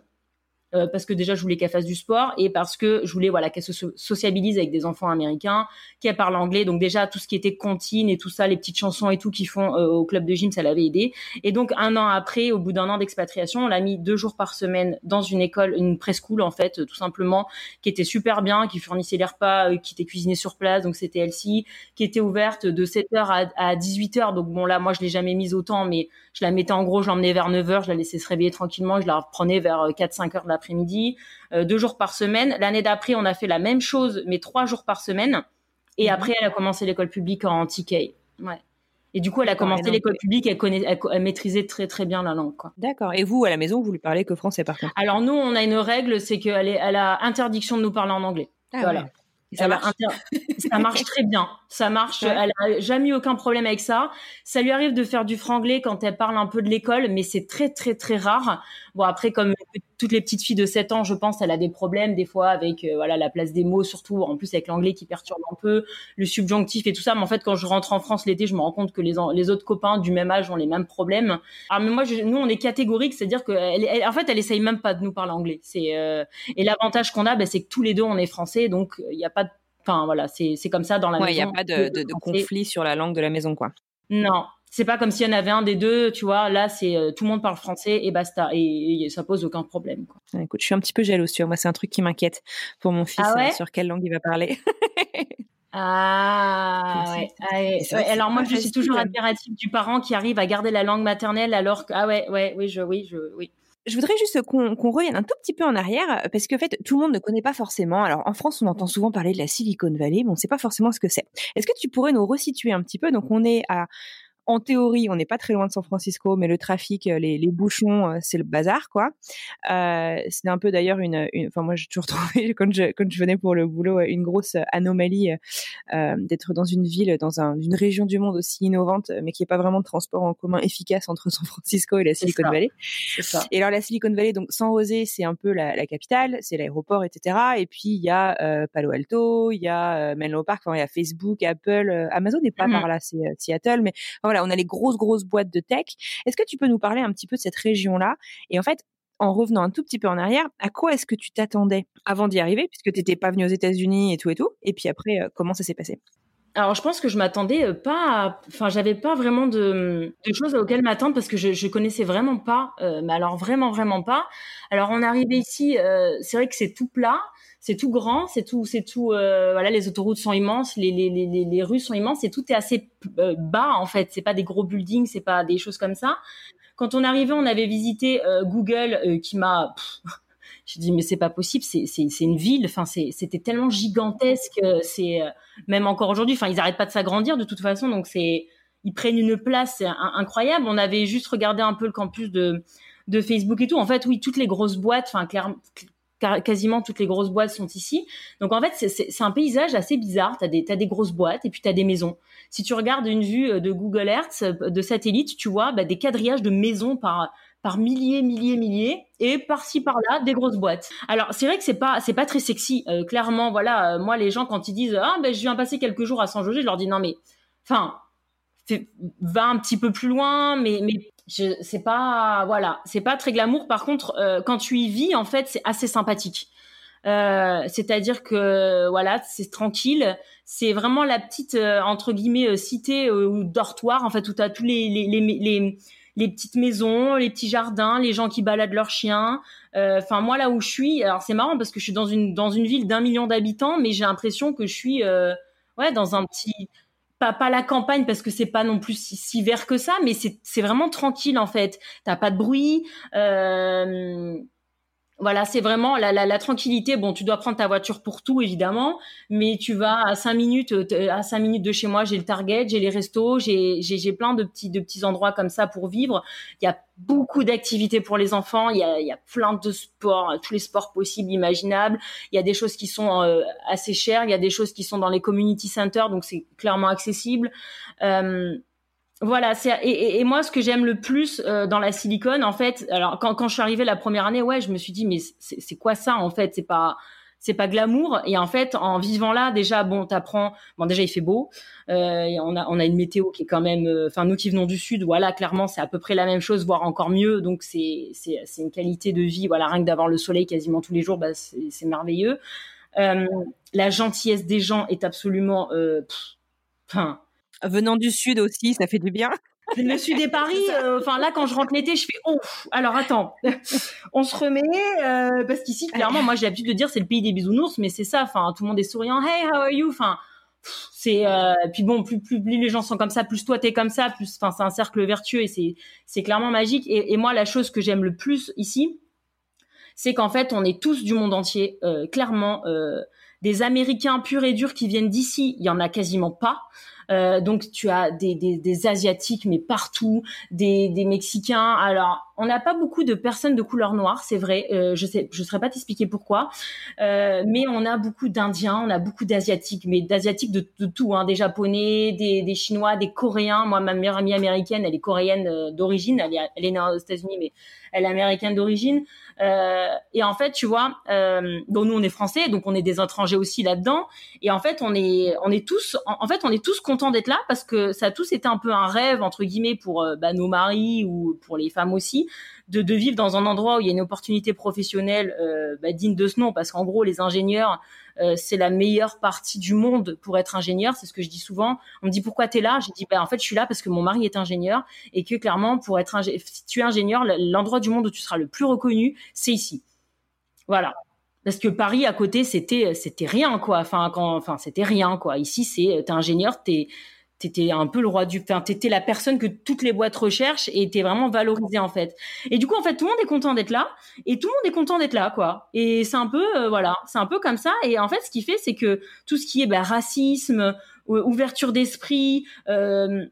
Euh, parce que déjà je voulais qu'elle fasse du sport et parce que je voulais voilà qu'elle se sociabilise avec des enfants américains, qu'elle parle anglais. Donc déjà tout ce qui était comptine et tout ça, les petites chansons et tout qu'ils font euh, au club de gym, ça l'avait aidé. Et donc un an après, au bout d'un an d'expatriation, on l'a mis deux jours par semaine dans une école, une preschool en fait, tout simplement, qui était super bien, qui fournissait les repas, euh, qui était cuisiné sur place, donc c'était elle-ci, qui était ouverte de 7h à, à 18h. Donc bon là, moi je l'ai jamais mise autant, mais je la mettais en gros, je l'emmenais vers 9h, je la laissais se réveiller tranquillement, je la reprenais vers 4-5 heures de l'après-midi, euh, deux jours par semaine. L'année d'après, on a fait la même chose, mais trois jours par semaine. Et mhm. après, elle a commencé l'école publique en TK. Ouais. Et du coup, elle a commencé l'école publique, elle, connaît, elle, maîtrisait très très bien la langue. D'accord. Et vous, à la maison, vous lui parlez que français par contre? Alors nous, on a une règle, c'est qu'elle elle a interdiction de nous parler en anglais. Ah voilà. ça marche. ça marche très bien. Ça marche. Elle a jamais eu aucun problème avec ça. Ça lui arrive de faire du franglais quand elle parle un peu de l'école, mais c'est très très très rare. Bon après, comme toutes les petites filles de 7 ans, je pense, elle a des problèmes des fois avec euh, voilà la place des mots, surtout en plus avec l'anglais qui perturbe un peu, le subjonctif et tout ça. Mais en fait, quand je rentre en France l'été, je me rends compte que les, les autres copains du même âge ont les mêmes problèmes. Alors mais moi, nous, on est catégorique, c'est-à-dire que elle, en fait, elle essaye même pas de nous parler anglais. C'est euh, et l'avantage qu'on a, ben, c'est que tous les deux, on est français, donc il n'y a pas de Enfin voilà, c'est comme ça dans la ouais, maison. Il n'y a pas de, de, de conflit sur la langue de la maison, quoi. Non, c'est pas comme s'il y en avait un des deux, tu vois. Là, c'est euh, tout le monde parle français et basta. Et, ça pose aucun problème. Quoi. Écoute, je suis un petit peu jalouse, tu vois. Moi, c'est un truc qui m'inquiète pour mon fils ah euh, sur quelle langue il va parler. ah, ouais. Ah ouais. Alors moi, je suis toujours admirative du parent qui arrive à garder la langue maternelle alors que ah ouais, ouais, oui, je, oui, je, oui. Je voudrais juste qu'on revienne un tout petit peu en arrière parce que en fait tout le monde ne connaît pas forcément. Alors en France on entend souvent parler de la Silicon Valley, mais on ne sait pas forcément ce que c'est. Est-ce que tu pourrais nous resituer un petit peu? Donc on est à en théorie, on n'est pas très loin de San Francisco, mais le trafic, euh, les, les bouchons, euh, c'est le bazar, quoi. Euh, c'est un peu d'ailleurs une, enfin moi j'ai toujours trouvé quand je quand je venais pour le boulot une grosse anomalie euh, d'être dans une ville, dans un, une région du monde aussi innovante, mais qui n'est pas vraiment de transport en commun efficace entre San Francisco et la Silicon Valley. Ça. Et alors la Silicon Valley, donc sans oser, c'est un peu la, la capitale, c'est l'aéroport, etc. Et puis il y a euh, Palo Alto, il y a Menlo Park, enfin il y a Facebook, Apple, Amazon n'est pas mm -hmm. par là, c'est Seattle, mais enfin, voilà, on a les grosses, grosses boîtes de tech. Est-ce que tu peux nous parler un petit peu de cette région-là? Et en fait, en revenant un tout petit peu en arrière, à quoi est-ce que tu t'attendais avant d'y arriver, puisque tu n'étais pas venu aux États-Unis et tout et tout? Et puis après, euh, comment ça s'est passé? Alors je pense que je m'attendais pas, à... enfin j'avais pas vraiment de, de choses auxquelles m'attendre parce que je, je connaissais vraiment pas, euh, mais alors vraiment vraiment pas. Alors on est arrivé ici, euh, c'est vrai que c'est tout plat, c'est tout grand, c'est tout, c'est tout. Euh, voilà, les autoroutes sont immenses, les, les, les, les, rues sont immenses, et tout est assez euh, bas en fait. C'est pas des gros buildings, c'est pas des choses comme ça. Quand on arrivait, on avait visité euh, Google, euh, qui m'a. J'ai dit mais c'est pas possible, c'est une ville. Enfin c'était tellement gigantesque, c'est même encore aujourd'hui. Enfin ils arrêtent pas de s'agrandir de toute façon, donc c'est ils prennent une place incroyable. On avait juste regardé un peu le campus de de Facebook et tout. En fait, oui, toutes les grosses boîtes, enfin clairement quasiment toutes les grosses boîtes sont ici. Donc en fait, c'est un paysage assez bizarre. Tu as as des grosses boîtes et puis tu as des maisons. Si tu regardes une vue de Google Earth de satellite, tu vois bah, des quadrillages de maisons par par milliers, milliers, milliers, et par-ci par-là des grosses boîtes. Alors c'est vrai que c'est pas c'est pas très sexy. Euh, clairement, voilà, euh, moi les gens quand ils disent ah ben je viens passer quelques jours à San José, je leur dis non mais, enfin, va un petit peu plus loin, mais mais je c'est pas voilà c'est pas très glamour par contre euh, quand tu y vis en fait c'est assez sympathique c'est-à-dire que voilà c'est tranquille c'est vraiment la petite entre guillemets cité ou dortoir en fait où tu as tous les les, les petites maisons les petits jardins les gens qui baladent leurs chiens enfin moi là où je suis alors c'est marrant parce que je suis dans une dans une ville d'un million d'habitants mais j'ai l'impression que je suis ouais dans un petit pas, pas la campagne parce que c'est pas non plus si, si vert que ça, mais c'est vraiment tranquille en fait. T'as pas de bruit. Euh, voilà, c'est vraiment la, tranquillité. Bon, tu dois prendre ta voiture pour tout, évidemment, mais tu vas à cinq minutes, à cinq minutes de chez moi, j'ai le Target, j'ai les restos, j'ai, plein de petits, de petits endroits comme ça pour vivre. Il y a beaucoup d'activités pour les enfants. Il y a, il y a plein de sports, tous les sports possibles, imaginables. Il y a des choses qui sont euh, assez chères. Il y a des choses qui sont dans les community centers, donc c'est clairement accessible. Euh, voilà, c'est et, et, moi ce que j'aime le plus euh, dans la silicone, en fait, alors quand, quand je suis arrivée la première année, ouais, je me suis dit mais c'est quoi ça en fait? C'est pas c'est pas glamour. Et en fait en vivant là déjà bon t'apprends bon déjà il fait beau. Euh, on a on a une météo qui est quand même euh, enfin nous qui venons du sud voilà clairement c'est à peu près la même chose voire encore mieux. Donc c'est c'est c'est une qualité de vie voilà rien que d'avoir le soleil quasiment tous les jours bah c'est merveilleux. Euh, la gentillesse des gens est absolument enfin venant du sud aussi, ça fait du bien. Le sud des Paris, euh, enfin là quand je rentre l'été, je fais oh alors attends, on se remet euh, parce qu'ici clairement moi j'ai l'habitude de dire c'est le pays des bisounours, mais c'est ça, enfin tout le monde est souriant, hey how are you, enfin c'est euh, puis bon plus, plus plus les gens sont comme ça, plus toi t'es comme ça, plus enfin c'est un cercle vertueux et c'est c'est clairement magique et, et, moi la chose que j'aime le plus ici, c'est qu'en fait on est tous du monde entier, clairement des Américains purs et durs qui viennent d'ici, il y en a quasiment pas. Euh, donc tu as des, des, asiatiques mais partout, des, des mexicains. Alors on n'a pas beaucoup de personnes de couleur noire, c'est vrai. Euh, je sais, je saurais pas t'expliquer pourquoi, euh, mais on a beaucoup d'Indiens, on a beaucoup d'asiatiques, mais d'asiatiques de, de, tout, hein, des japonais, des, des chinois, des coréens. Moi, ma meilleure amie américaine, elle est coréenne d'origine, elle elle est née aux États-Unis, mais elle est américaine d'origine. Euh, et en fait, tu vois, euh, nous on est français, donc on est des étrangers aussi là-dedans. Et en fait, on est, on est tous, en, fait, on est tous contents d'être là parce que ça a tous été un peu un rêve entre guillemets pour euh, bah, nos maris ou pour les femmes aussi, de, de, vivre dans un endroit où il y a une opportunité professionnelle euh, bah, digne de ce nom, parce qu'en gros, les ingénieurs, euh, c'est la meilleure partie du monde pour être ingénieur. C'est ce que je dis souvent. On me dit pourquoi tu es là? J'ai dit bah en fait je suis là parce que mon mari est ingénieur et que clairement pour être si tu es ingénieur, l'endroit du monde où tu seras le plus reconnu, c'est ici. Voilà. Parce que Paris à côté c'était c'était rien quoi. Enfin quand enfin c'était rien quoi. Ici c'est t'es ingénieur, t'es t'étais un peu le roi du, enfin, t'étais la personne que toutes les boîtes recherchent et t'es vraiment valorisé en fait. Et du coup, en fait, tout le monde est content d'être là et tout le monde est content d'être là, quoi. Et c'est un peu, euh, voilà, c'est un peu comme ça. Et en fait, ce qui fait, c'est que tout ce qui est bah, racisme, ouverture d'esprit, euh,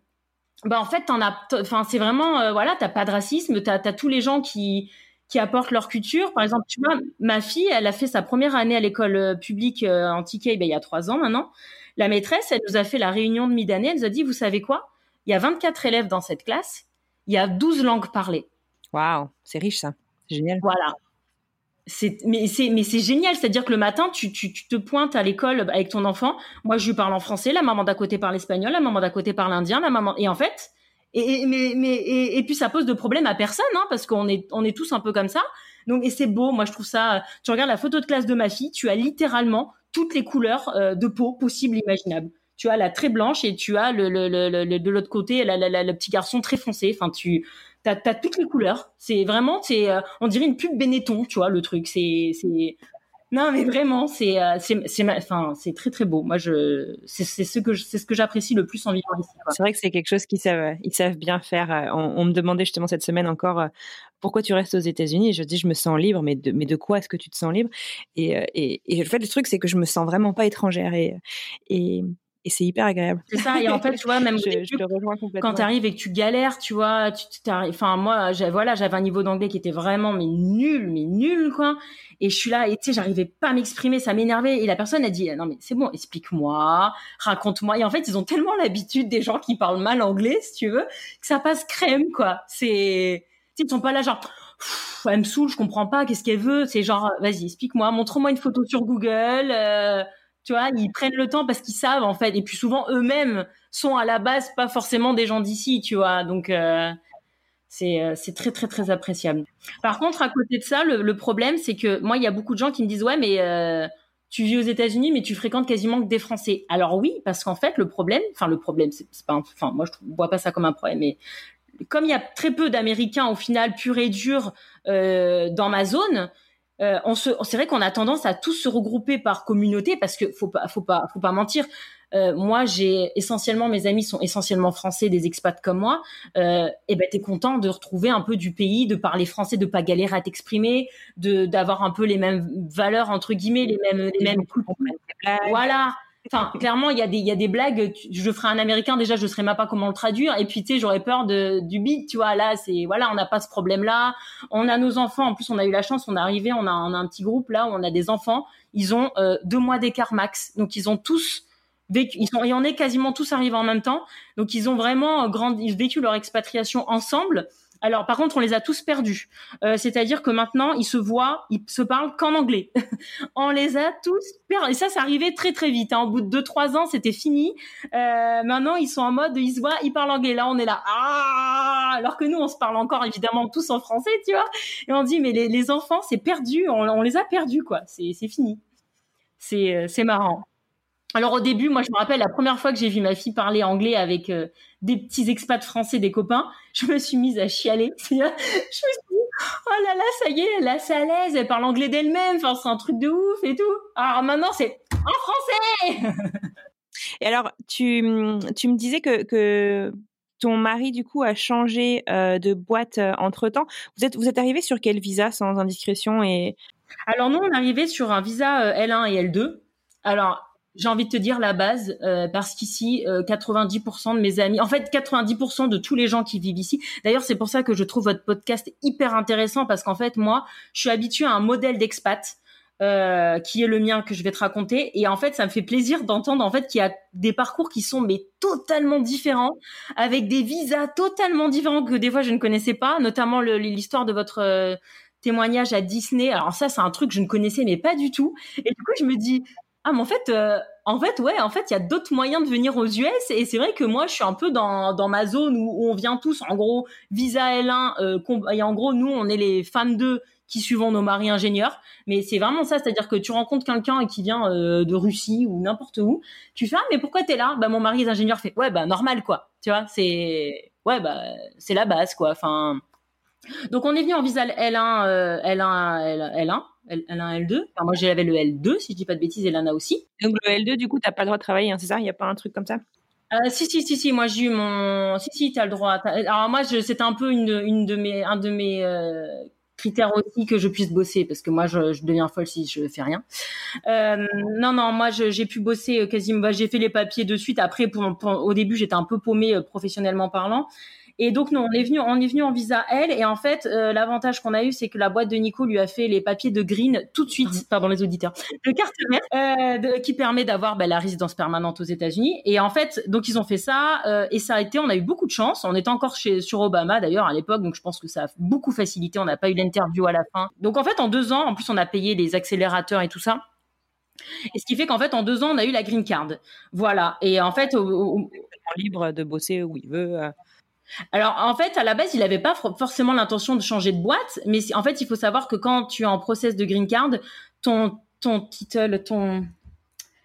bah en fait, t'en as, enfin, c'est vraiment, euh, voilà, t'as pas de racisme, t'as as tous les gens qui qui apportent leur culture. Par exemple, tu vois, ma fille, elle a fait sa première année à l'école publique en TK ben, il y a trois ans maintenant. La maîtresse, elle nous a fait la réunion de mi-d'année. Elle nous a dit, vous savez quoi? Il y a 24 élèves dans cette classe. Il y a 12 langues parlées. Waouh, c'est riche ça. C'est génial. Voilà. mais c'est génial, c'est-à-dire que le matin tu, tu, te pointes à l'école avec ton enfant. Moi je lui parle en français, la maman d'à côté parle espagnol, la maman d'à côté parle indien, la maman et en fait et, mais mais et, puis ça pose de problème à personne hein, parce qu'on est on est tous un peu comme ça. Donc et c'est beau, moi je trouve ça. Tu regardes la photo de classe de ma fille, tu as littéralement toutes les couleurs euh, de peau possibles imaginables. Tu as la très blanche et tu as le, le, le, de l'autre côté le petit garçon très foncé. Enfin, tu as, toutes les couleurs. C'est vraiment, c'est, euh, on dirait une pub Benetton, tu vois, le truc. C'est, non, mais vraiment, c'est, euh, c'est, enfin, c'est très très beau. Moi, je, c'est, ce que, c'est ce que j'apprécie le plus en vivant ici. C'est vrai que c'est quelque chose qu'ils savent, ils savent bien faire. On, me demandait justement cette semaine encore pourquoi tu restes aux États-Unis? Je dis, je me sens libre, mais de, mais de quoi est-ce que tu te sens libre? Et, euh, et, et, le fait, le truc, c'est que je me sens vraiment pas étrangère et, et, et c'est hyper agréable. C'est ça. Et en fait, tu vois, même je, quand tu arrives et que tu galères, tu vois, tu enfin moi, voilà, j'avais un niveau d'anglais qui était vraiment mais nul, mais nul quoi. Et je suis là et tu sais, j'arrivais pas à m'exprimer, ça m'énervait. Et la personne a dit non mais c'est bon, explique-moi, raconte-moi. Et en fait, ils ont tellement l'habitude des gens qui parlent mal anglais, si tu veux, que ça passe crème quoi. C'est ils sont pas là genre elle me saoule, je comprends pas, qu'est-ce qu'elle veut C'est genre vas-y, explique-moi, montre-moi une photo sur Google. Euh, tu vois, ils prennent le temps parce qu'ils savent en fait, et puis souvent eux-mêmes sont à la base pas forcément des gens d'ici, tu vois. Donc euh, c'est euh, c'est très très très appréciable. Par contre, à côté de ça, le, problème c'est que moi il y a beaucoup de gens qui me disent ouais mais tu vis aux États-Unis, mais tu fréquentes quasiment que des Français. Alors oui, parce qu'en fait, le problème, enfin le problème, c'est pas, enfin moi je vois pas ça comme un problème, mais comme il y a très peu d'Américains au final pur et dur euh, dans ma zone, euh, on se, c'est vrai qu'on a tendance à tous se regrouper par communauté parce que faut pas, faut pas, faut pas mentir. Euh, moi, j'ai essentiellement mes amis sont essentiellement français, des expats comme moi. Euh, et ben, t'es content de retrouver un peu du pays, de parler français, de pas galérer à t'exprimer, de d'avoir un peu les mêmes valeurs entre guillemets, les mêmes, les mêmes. Voilà. Enfin, clairement, il y a des, y a des blagues. Je ferais un américain déjà, je serais même pas comment le traduire. Et puis, tu sais, j'aurais peur de du beat, tu vois. Là, c'est voilà, on n'a pas ce problème-là. On a nos enfants. En plus, on a eu la chance. On est arrivé, on a, on a un petit groupe là où on a des enfants. Ils ont euh, deux mois d'écart max, donc ils ont tous vécu. Ils sont, et on est quasiment tous arrivés en même temps. Donc, ils ont vraiment grandi, vécu leur expatriation ensemble. Alors, par contre, on les a tous perdus. Euh, c'est-à-dire que maintenant, ils se voient, ils se parlent qu'en anglais. on les a tous perdus. Et ça, ça arrivait très très vite. Hein. Au bout de deux trois ans, c'était fini. Euh, maintenant, ils sont en mode, ils se voient, ils parlent anglais. Là, on est là, ah Alors que nous, on se parle encore évidemment tous en français, tu vois. Et on dit, mais les, enfants, c'est perdu. On, on, les a perdus, quoi. C'est fini. C'est euh, c'est marrant. Alors au début, moi je me rappelle la première fois que j'ai vu ma fille parler anglais avec euh, des petits expats français, des copains, je me suis mise à chialer. je me suis dit, oh là là, ça y est, elle est à l'aise, elle parle anglais d'elle-même, enfin c'est un truc de ouf et tout. Alors maintenant c'est en français. et alors tu, tu me disais que, que ton mari du coup a changé euh, de boîte euh, entre temps. Vous êtes vous êtes arrivé sur quel visa sans indiscrétion et Alors nous on est arrivé sur un visa L1 et L2. Alors, j'ai envie de te dire la base, euh, parce qu'ici, 90% de mes amis, en fait, 90% de tous les gens qui vivent ici. D'ailleurs, c'est pour ça que je trouve votre podcast hyper intéressant, parce qu'en fait, moi, je suis habituée à un modèle d'expat. Euh, qui est le mien que je vais te raconter et en fait ça me fait plaisir d'entendre en fait qu'il y a des parcours qui sont mais totalement différents avec des visas totalement différents que des fois je ne connaissais pas notamment l'histoire de votre euh, témoignage à Disney alors ça c'est un truc que je ne connaissais mais pas du tout et du coup je me dis ah mais en fait euh, en fait ouais en fait il y a d'autres moyens de venir aux US et c'est vrai que moi je suis un peu dans, dans ma zone où, on vient tous en gros visa L1 et en gros nous on est les fans de qui suivons nos maris ingénieurs. Mais c'est vraiment ça, c'est-à-dire que tu rencontres quelqu'un qui vient euh, de Russie ou n'importe où, tu fais ah mais pourquoi t'es là? Bah mon mari est ingénieur, fait ouais bah normal quoi, tu vois, c'est ouais bah c'est la base quoi. Enfin donc on est venu en visa L1, L1, L1, L1, L2. Enfin, moi j'avais le L2 si je dis pas de bêtises, et Lana aussi. Donc le L2 du coup t'as pas le droit de travailler, hein, c'est ça? Il y a pas un truc comme ça? Euh, si si si si moi j'ai eu mon si si t'as le droit alors moi c'était un peu une une de mes un de mes euh, critère aussi que je puisse bosser parce que moi je, je deviens folle si je fais rien. Euh, non non moi j'ai pu bosser euh, quasiment bah, j'ai fait les papiers de suite après pour, au début j'étais un peu paumée professionnellement parlant et donc nous on est venu on est venu en visa L et en fait euh, l'avantage qu'on a eu c'est que la boîte de Nico lui a fait les papiers de green tout de suite, pardon les auditeurs, de carte euh, qui permet d'avoir bah, la résidence permanente aux États-Unis. Et en fait donc ils ont fait ça euh, et ça a été on a eu beaucoup de chance. On était encore chez sur Obama d'ailleurs à l'époque donc je pense que ça a beaucoup facilité. On n'a pas eu l'interview à la fin. Donc en fait en deux ans en plus on a payé les accélérateurs et tout ça. Et ce qui fait qu'en fait, en deux ans, on a eu la green card. Voilà. Et en fait, au, libre de bosser où il veut. Alors en fait, à la base, il n'avait pas forcément l'intention de changer de boîte, mais en fait, il faut savoir que quand tu es en process de green card, ton ton titre, ton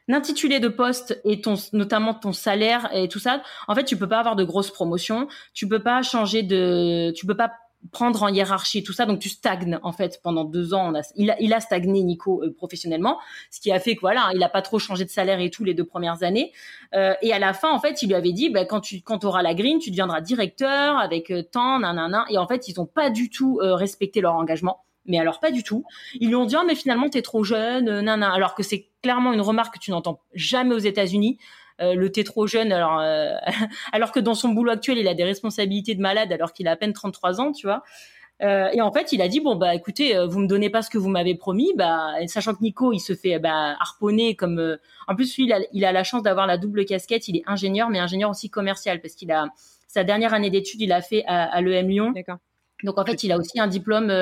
intitulé de poste et ton notamment ton salaire et tout ça, en fait, tu peux pas avoir de grosses promotions, tu peux pas changer de, prendre en hiérarchie tout ça donc tu stagnes en fait pendant deux ans il, a, il a stagné Nico euh, professionnellement ce qui a fait que voilà il a pas trop changé de salaire et tout les deux premières années euh, et à la fin en fait il lui avait dit bah, quand tu quand auras la green tu deviendras directeur avec euh, tant nanana et en fait ils ont pas du tout euh, respecté leur engagement mais alors pas du tout. Ils lui ont dit ah, mais finalement t'es trop jeune, nanana. Alors que c'est clairement une remarque que tu n'entends jamais aux États-Unis. Euh, le t'es trop jeune alors euh, alors que dans son boulot actuel il a des responsabilités de malade alors qu'il a à peine 33 ans tu vois. Euh, et en fait il a dit bon bah écoutez vous me donnez pas ce que vous m'avez promis bah sachant que Nico il se fait bah, harponner comme en plus lui il a, il a la chance d'avoir la double casquette il est ingénieur mais ingénieur aussi commercial parce qu'il a sa dernière année d'études il a fait à, à l'EM Lyon. Donc en fait il a aussi un diplôme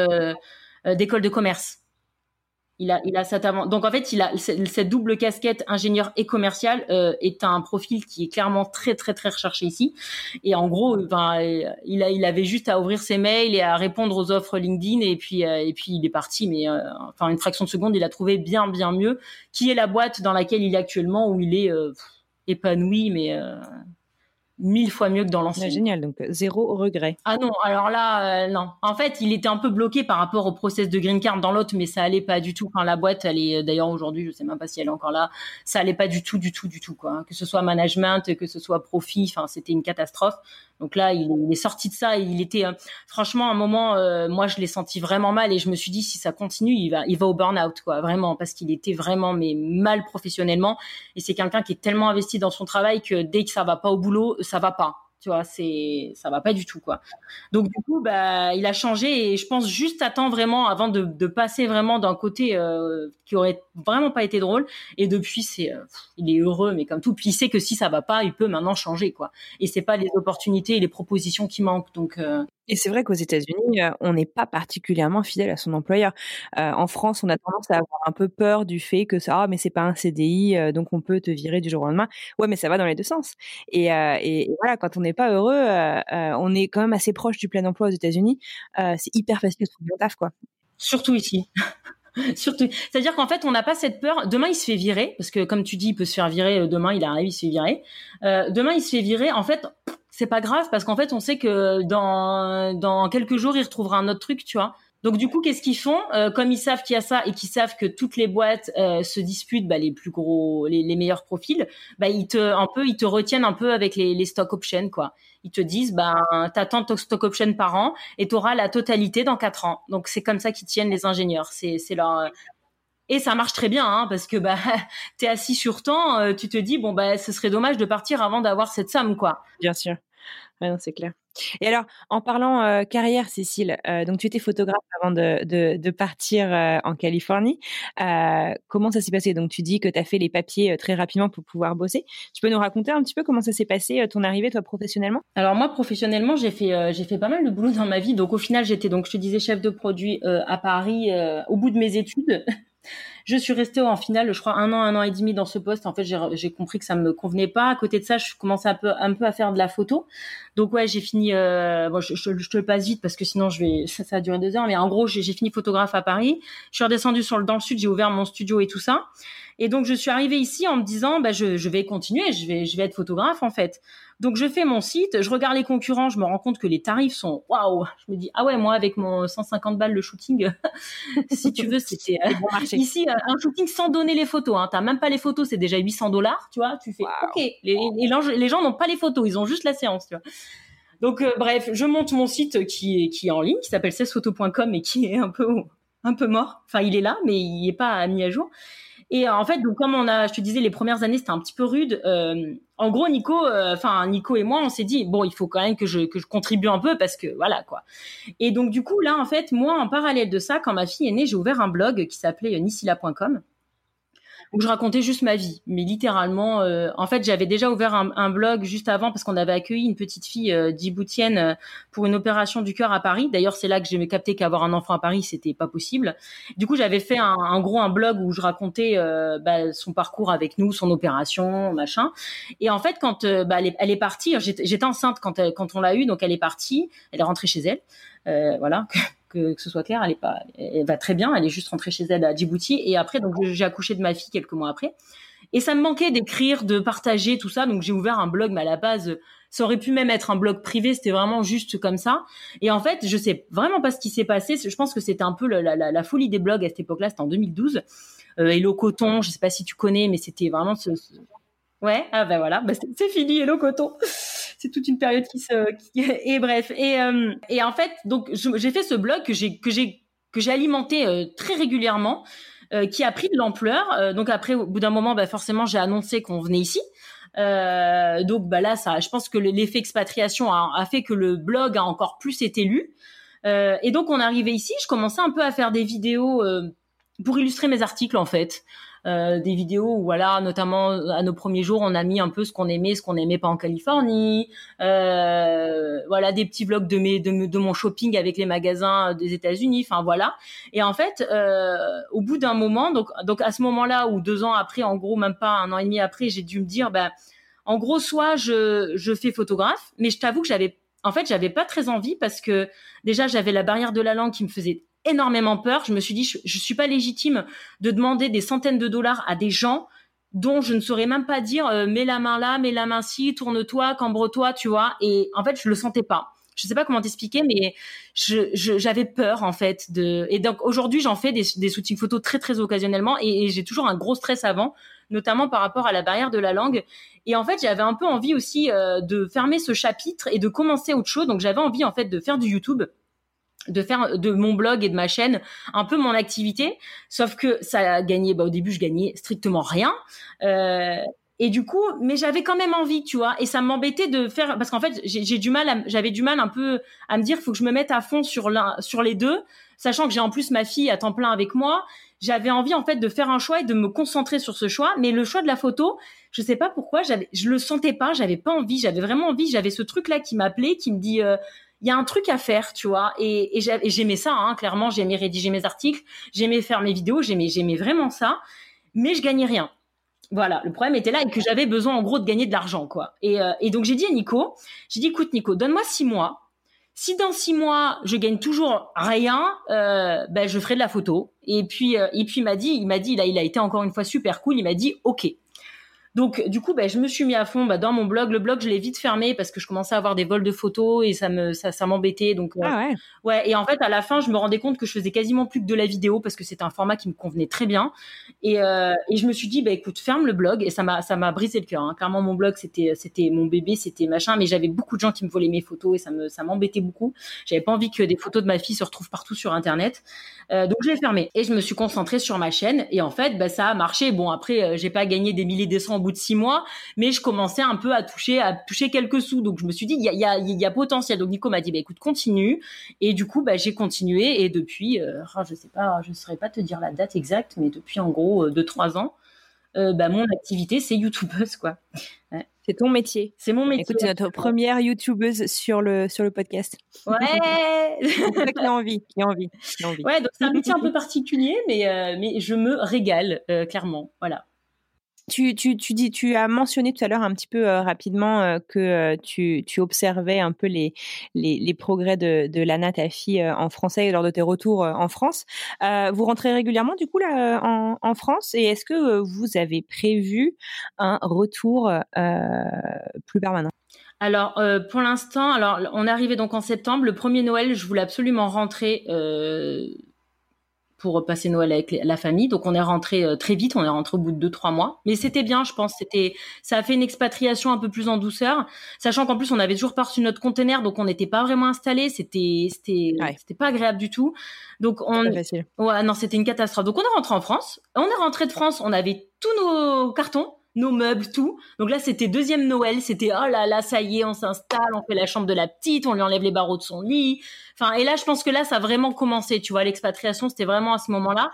d'école de commerce il a, il a cette Donc en fait, il a cette double casquette ingénieur et commercial euh, est un profil qui est clairement très très très recherché ici. Et en gros, ben, il a, il avait juste à ouvrir ses mails et à répondre aux offres LinkedIn et puis euh, et puis il est parti. Mais euh, enfin une fraction de seconde, il a trouvé bien bien mieux. Qui est la boîte dans laquelle il est actuellement où il est épanoui, mais mille fois mieux que dans l'ancien. génial, donc euh, zéro regret. Ah non, alors là, euh, non. En fait, il était un peu bloqué par rapport au process de green card dans l'autre, mais ça allait pas du tout. Enfin, la boîte, elle est d'ailleurs aujourd'hui, je sais même pas si elle est encore là. Ça allait pas du tout, du tout, du tout quoi. Que ce soit management, que ce soit profit, enfin, c'était une catastrophe. Donc là, il, est sorti de ça. Et il était, euh, franchement, à un moment, moi, je l'ai senti vraiment mal et je me suis dit, si ça continue, il va, il va au burn-out, quoi, vraiment, parce qu'il était vraiment mais mal professionnellement. Et c'est quelqu'un qui est tellement investi dans son travail que dès que ça va pas au boulot, ça va pas tu vois c'est ça va pas du tout quoi. Donc du coup bah il a changé et je pense juste à temps vraiment avant de, passer vraiment d'un côté euh, qui aurait vraiment pas été drôle. Et depuis c'est euh, il est heureux mais comme tout. Puis il sait que si ça va pas il peut maintenant changer quoi. Et c'est pas les opportunités et les propositions qui manquent. Donc euh, et c'est vrai qu'aux États-Unis, on n'est pas particulièrement fidèle à son employeur. en France, on a tendance à avoir un peu peur du fait que ça, ah, mais c'est pas un CDI, donc on peut te virer du jour au lendemain. Ouais, mais ça va dans les deux sens. Et, voilà, quand on n'est pas heureux, on est quand même assez proche du plein emploi aux États-Unis. c'est hyper facile de trouver un taf, quoi. Surtout ici. Surtout, c'est-à-dire qu'en fait, on n'a pas cette peur. Demain, il se fait virer, parce que comme tu dis, il peut se faire virer. Demain, il arrive, il se fait virer. Demain, il se fait virer. En fait, c'est pas grave parce qu'en fait, on sait que dans dans quelques jours, il retrouvera un autre truc, tu vois. Donc du coup, qu'est-ce qu'ils font? Euh, Comme ils savent qu'il y a ça et qu'ils savent que toutes les boîtes euh, se disputent bah, les plus gros, les, les, meilleurs profils, bah ils te un peu, ils te retiennent un peu avec les, les stock options quoi. Ils te disent bah t'as tant de stock options par an et t'auras la totalité dans quatre ans. Donc c'est comme ça qu'ils tiennent les ingénieurs. C'est c'est leur Et ça marche très bien, hein, parce que bah, t'es assis sur temps, euh, tu te dis bon bah, ce serait dommage de partir avant d'avoir cette somme, quoi. Bien sûr. Ouais, non, c'est clair. Et alors, en parlant euh, carrière, Cécile, euh, donc tu étais photographe avant de, partir euh, en Californie. comment ça s'est passé? Donc, tu dis que tu as fait les papiers très rapidement pour pouvoir bosser. Tu peux nous raconter un petit peu comment ça s'est passé ton arrivée, toi, professionnellement? Alors moi, professionnellement, j'ai fait fait pas mal de boulot dans ma vie. Donc, au final, j'étais donc je te disais chef de produit à Paris au bout de mes études. Je suis restée en finale, je crois, un an, un an et demi dans ce poste. En fait, j'ai compris que ça me convenait pas. À côté de ça, je commençais un peu, un peu à faire de la photo. Donc ouais, j'ai fini. Euh, bon, je, te le passe vite parce que sinon, je vais, ça, ça a duré deux heures. Mais en gros, j'ai fini photographe à Paris. Je suis redescendue sur le dans le sud. J'ai ouvert mon studio et tout ça. Et donc, je suis arrivée ici en me disant, bah, je, je vais continuer. Je vais, je vais être photographe en fait. Donc je fais mon site, je regarde les concurrents, je me rends compte que les tarifs sont waouh. Je me dis ah ouais moi avec mon 150 balles le shooting, si tu veux c'était euh, ici euh, un shooting sans donner les photos. Hein. T'as même pas les photos, c'est déjà 800 dollars, tu vois. Tu fais ok. Les, les, gens n'ont pas les photos, ils ont juste la séance, tu vois. Donc euh, bref, je monte mon site qui est qui est en ligne, qui s'appelle 16photos.com et qui est un peu un peu mort. Enfin il est là, mais il est pas mis à jour. Et en fait, donc comme on a, je te disais, les premières années c'était un petit peu rude. Euh, en gros, Nico, euh, enfin Nico et moi, on s'est dit bon, il faut quand même que je que je contribue un peu parce que voilà quoi. Et donc du coup là, en fait, moi en parallèle de ça, quand ma fille est née, j'ai ouvert un blog qui s'appelait nisila.com où je racontais juste ma vie. Mais littéralement, euh, en fait, j'avais déjà ouvert un, blog juste avant parce qu'on avait accueilli une petite fille euh, djiboutienne euh, pour une opération du cœur à Paris. D'ailleurs, c'est là que j'ai capté qu'avoir un enfant à Paris, c'était pas possible. Du coup, j'avais fait un, gros un blog où je racontais euh, bah, son parcours avec nous, son opération, machin. Et en fait, quand bah, elle, est, elle, est, partie, j'étais enceinte quand, elle, quand on l'a eu, donc elle est partie, elle est rentrée chez elle. voilà que, ce soit clair, elle pas, elle va très bien. Elle est juste rentrée chez elle à Djibouti et après donc j'ai accouché de ma fille quelques mois après. Et ça me manquait d'écrire, de partager tout ça, donc j'ai ouvert un blog. Mais à la base, ça aurait pu même être un blog privé. C'était vraiment juste comme ça. Et en fait, je sais vraiment pas ce qui s'est passé. Je pense que c'était un peu la, folie des blogs à cette époque-là. C'était en 2012. Euh, Hello Coton, je sais pas si tu connais, mais c'était vraiment ce, Ouais, ah ben voilà, bah c'est fini, Hello Coton. C'est toute une période qui se et bref et euh, et en fait donc j'ai fait ce blog que j'ai que j'ai que j'ai alimenté euh, très régulièrement euh, qui a pris de l'ampleur. Donc après au bout d'un moment bah forcément j'ai annoncé qu'on venait ici. Donc bah là ça je pense que l'effet expatriation a, a, fait que le blog a encore plus été lu. Et donc on arrivé ici. Je commençais un peu à faire des vidéos pour illustrer mes articles en fait euh, des vidéos où voilà, notamment à nos premiers jours, on a mis un peu ce qu'on aimait, ce qu'on aimait pas en Californie, euh, voilà des petits vlogs de mes de, de, mon shopping avec les magasins des États-Unis, enfin voilà. Et en fait, euh, au bout d'un moment, donc donc à ce moment-là ou deux ans après, en gros même pas un an et demi après, j'ai dû me dire ben en gros soit je je fais photographe, mais je t'avoue que j'avais en fait, j'avais pas très envie parce que déjà j'avais la barrière de la langue qui me faisait énormément peur. Je me suis dit, je, je suis pas légitime de demander des centaines de dollars à des gens dont je ne saurais même pas dire euh, mets la main là, mets la main ci, tourne-toi, cambre-toi, tu vois. Et en fait, je le sentais pas. Je sais pas comment t'expliquer, mais j'avais je, peur en fait de. Et donc aujourd'hui, j'en fais des, des shootings photos très très occasionnellement, et, j'ai toujours un gros stress avant, notamment par rapport à la barrière de la langue. Et en fait, j'avais un peu envie aussi euh, de fermer ce chapitre et de commencer autre chose. Donc j'avais envie en fait de faire du YouTube de faire de mon blog et de ma chaîne un peu mon activité. Sauf que ça a gagné bah au début je gagnais strictement rien. Euh, et du coup mais j'avais quand même envie tu vois. Et ça m'embêtait de faire parce qu'en fait j'ai du mal j'avais du mal un peu à me dire faut que je me mette à fond sur l'un sur les deux. Sachant que j'ai en plus ma fille à temps plein avec moi. J'avais envie en fait de faire un choix et de me concentrer sur ce choix. Mais le choix de la photo je sais pas pourquoi j'avais je le sentais pas j'avais pas envie j'avais vraiment envie j'avais ce truc là qui m'appelait qui me dit euh, il y a un truc à faire, tu vois. Et, et j'aimais ça, hein, clairement. J'aimais rédiger mes articles, j'aimais faire mes vidéos, j'aimais, vraiment ça. Mais je gagnais rien. Voilà, le problème était là et que j'avais besoin en gros de gagner de l'argent, quoi. Et, euh, et donc j'ai dit à Nico, j'ai dit, écoute Nico, donne-moi six mois. Si dans six mois je gagne toujours rien, euh, ben je ferai de la photo. Et puis euh, et puis il m'a dit, il m'a dit, là il a été encore une fois super cool. Il m'a dit, ok, Donc du coup, bah, je me suis mis à fond bah, dans mon blog. Le blog, je l'ai vite fermé parce que je commençais à avoir des vols de photos et ça me ça, ça m'embêtait. Donc ah ouais. ouais. Et en fait, à la fin, je me rendais compte que je faisais quasiment plus que de la vidéo parce que c'était un format qui me convenait très bien. Et, euh, et je me suis dit, bah écoute, ferme le blog. Et ça m'a ça m'a brisé le cœur. Hein. Clairement, mon blog, c'était c'était mon bébé, c'était machin. Mais j'avais beaucoup de gens qui me volaient mes photos et ça me ça m'embêtait beaucoup. J'avais pas envie que des photos de ma fille se retrouvent partout sur Internet. Euh, donc je l'ai fermé et je me suis concentrée sur ma chaîne. Et en fait, bah, ça a marché. Bon après, euh, j'ai pas gagné des milliers de cents bout de six mois mais je commençais un peu à toucher, à toucher quelques sous. Donc je me suis dit, il y a, y, a, y a, potentiel. Donc Nico m'a dit, bah, écoute, continue. Et du coup, bah, j'ai continué. Et depuis, euh, oh, je sais pas, je saurais pas te dire la date exacte, mais depuis en gros euh, deux trois ans, euh, bah, mon activité c'est youtubeuse quoi. Ouais. C'est ton métier. C'est mon métier. Écoute, notre première youtubeuse sur le, sur le podcast. Ouais. qui a envie, qui a envie, qui a envie. Ouais, donc c'est un métier un peu particulier, mais, euh, mais je me régale, euh, clairement. Voilà. Tu, tu, tu, dis, tu as mentionné tout à l'heure un petit peu euh, rapidement euh, que euh, tu, tu, observais un peu les, les, les progrès de, de Lana, ta fille, en français lors de tes retours en France. vous rentrez régulièrement du coup là en, France? Et est-ce que vous avez prévu un retour plus permanent? Alors pour l'instant, alors on est arrivé donc en septembre. Le premier Noël, je voulais absolument rentrer pour passer Noël avec la famille. Donc on est rentré euh, très vite, on est rentré au bout de deux trois mois. Mais c'était bien, je pense. C'était, ça a fait une expatriation un peu plus en douceur, sachant qu'en plus on avait toujours pas reçu notre conteneur, donc on n'était pas vraiment installé. C'était, c'était, Ouais. c'était pas agréable du tout. Donc on, ouais, non, c'était une catastrophe. Donc on est rentré en France. On est rentré de France, on avait tous nos cartons nos meubles, tout. Donc là, c'était deuxième Noël. C'était oh là là, ça y est, on s'installe, on fait la chambre de la petite, on lui enlève les barreaux de son lit. Enfin, et là, je pense que là, ça a vraiment commencé. Tu vois, l'expatriation, c'était vraiment à ce moment-là.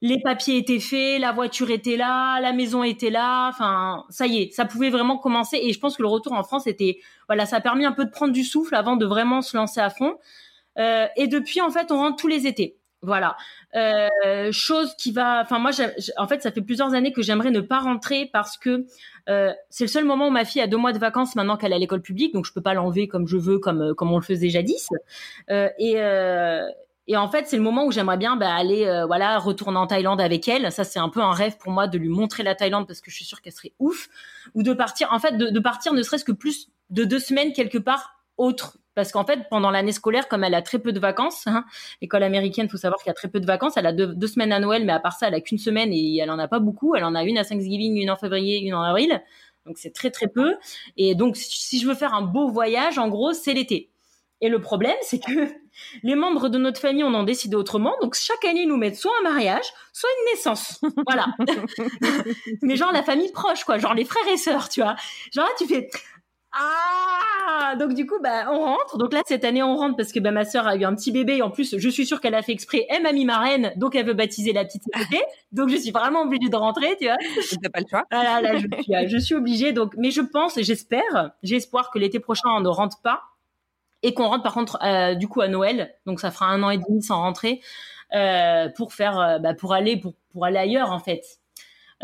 Les papiers étaient faits, la voiture était là, la maison était là. Enfin, ça y est, ça pouvait vraiment commencer. Et je pense que le retour en France était, voilà, ça a permis un peu de prendre du souffle avant de vraiment se lancer à fond. Euh, et depuis, en fait, on rentre tous les étés. Voilà. Euh, chose qui va. Enfin, moi, en fait, ça fait plusieurs années que j'aimerais ne pas rentrer parce que euh, c'est le seul moment où ma fille a deux mois de vacances maintenant qu'elle est à l'école publique, donc je peux pas l'enlever comme je veux, comme euh, comme on le faisait jadis. Euh, et euh, et en fait, c'est le moment où j'aimerais bien bah, aller, euh, voilà, retourner en Thaïlande avec elle. Ça, c'est un peu un rêve pour moi de lui montrer la Thaïlande parce que je suis sûre qu'elle serait ouf. Ou de partir, en fait, de partir ne serait-ce que plus de deux semaines quelque part autre. Parce qu'en fait, pendant l'année scolaire, comme elle a très peu de vacances, hein, l'école américaine, faut savoir qu'il y a très peu de vacances. Elle a deux, semaines à Noël, mais à part ça, elle a qu'une semaine et elle en a pas beaucoup. Elle en a une à Thanksgiving, une en février, une en avril. Donc c'est très très peu. Et donc si je veux faire un beau voyage, en gros, c'est l'été. Et le problème, c'est que les membres de notre famille, on en décidé autrement. Donc chaque année, ils nous mettent soit un mariage, soit une naissance. Voilà. Mais genre la famille proche, quoi. Genre les frères et sœurs, tu vois. Genre là, tu fais ah donc du coup bah on rentre donc là cette année on rentre parce que bah, ma sœur a eu un petit bébé en plus je suis sûre qu'elle a fait exprès elle m'a mis marraine donc elle veut baptiser la petite été donc je suis vraiment obligée de rentrer tu vois T'as pas le choix. voilà, là, je suis, euh, je suis obligée. Donc, mais je pense et j'espère, espoir que l'été prochain on ne rentre pas et qu'on rentre par contre euh, du coup à Noël. Donc ça fera un an et demi sans rentrer euh, pour faire, euh, bah, pour aller pour pour aller ailleurs en fait.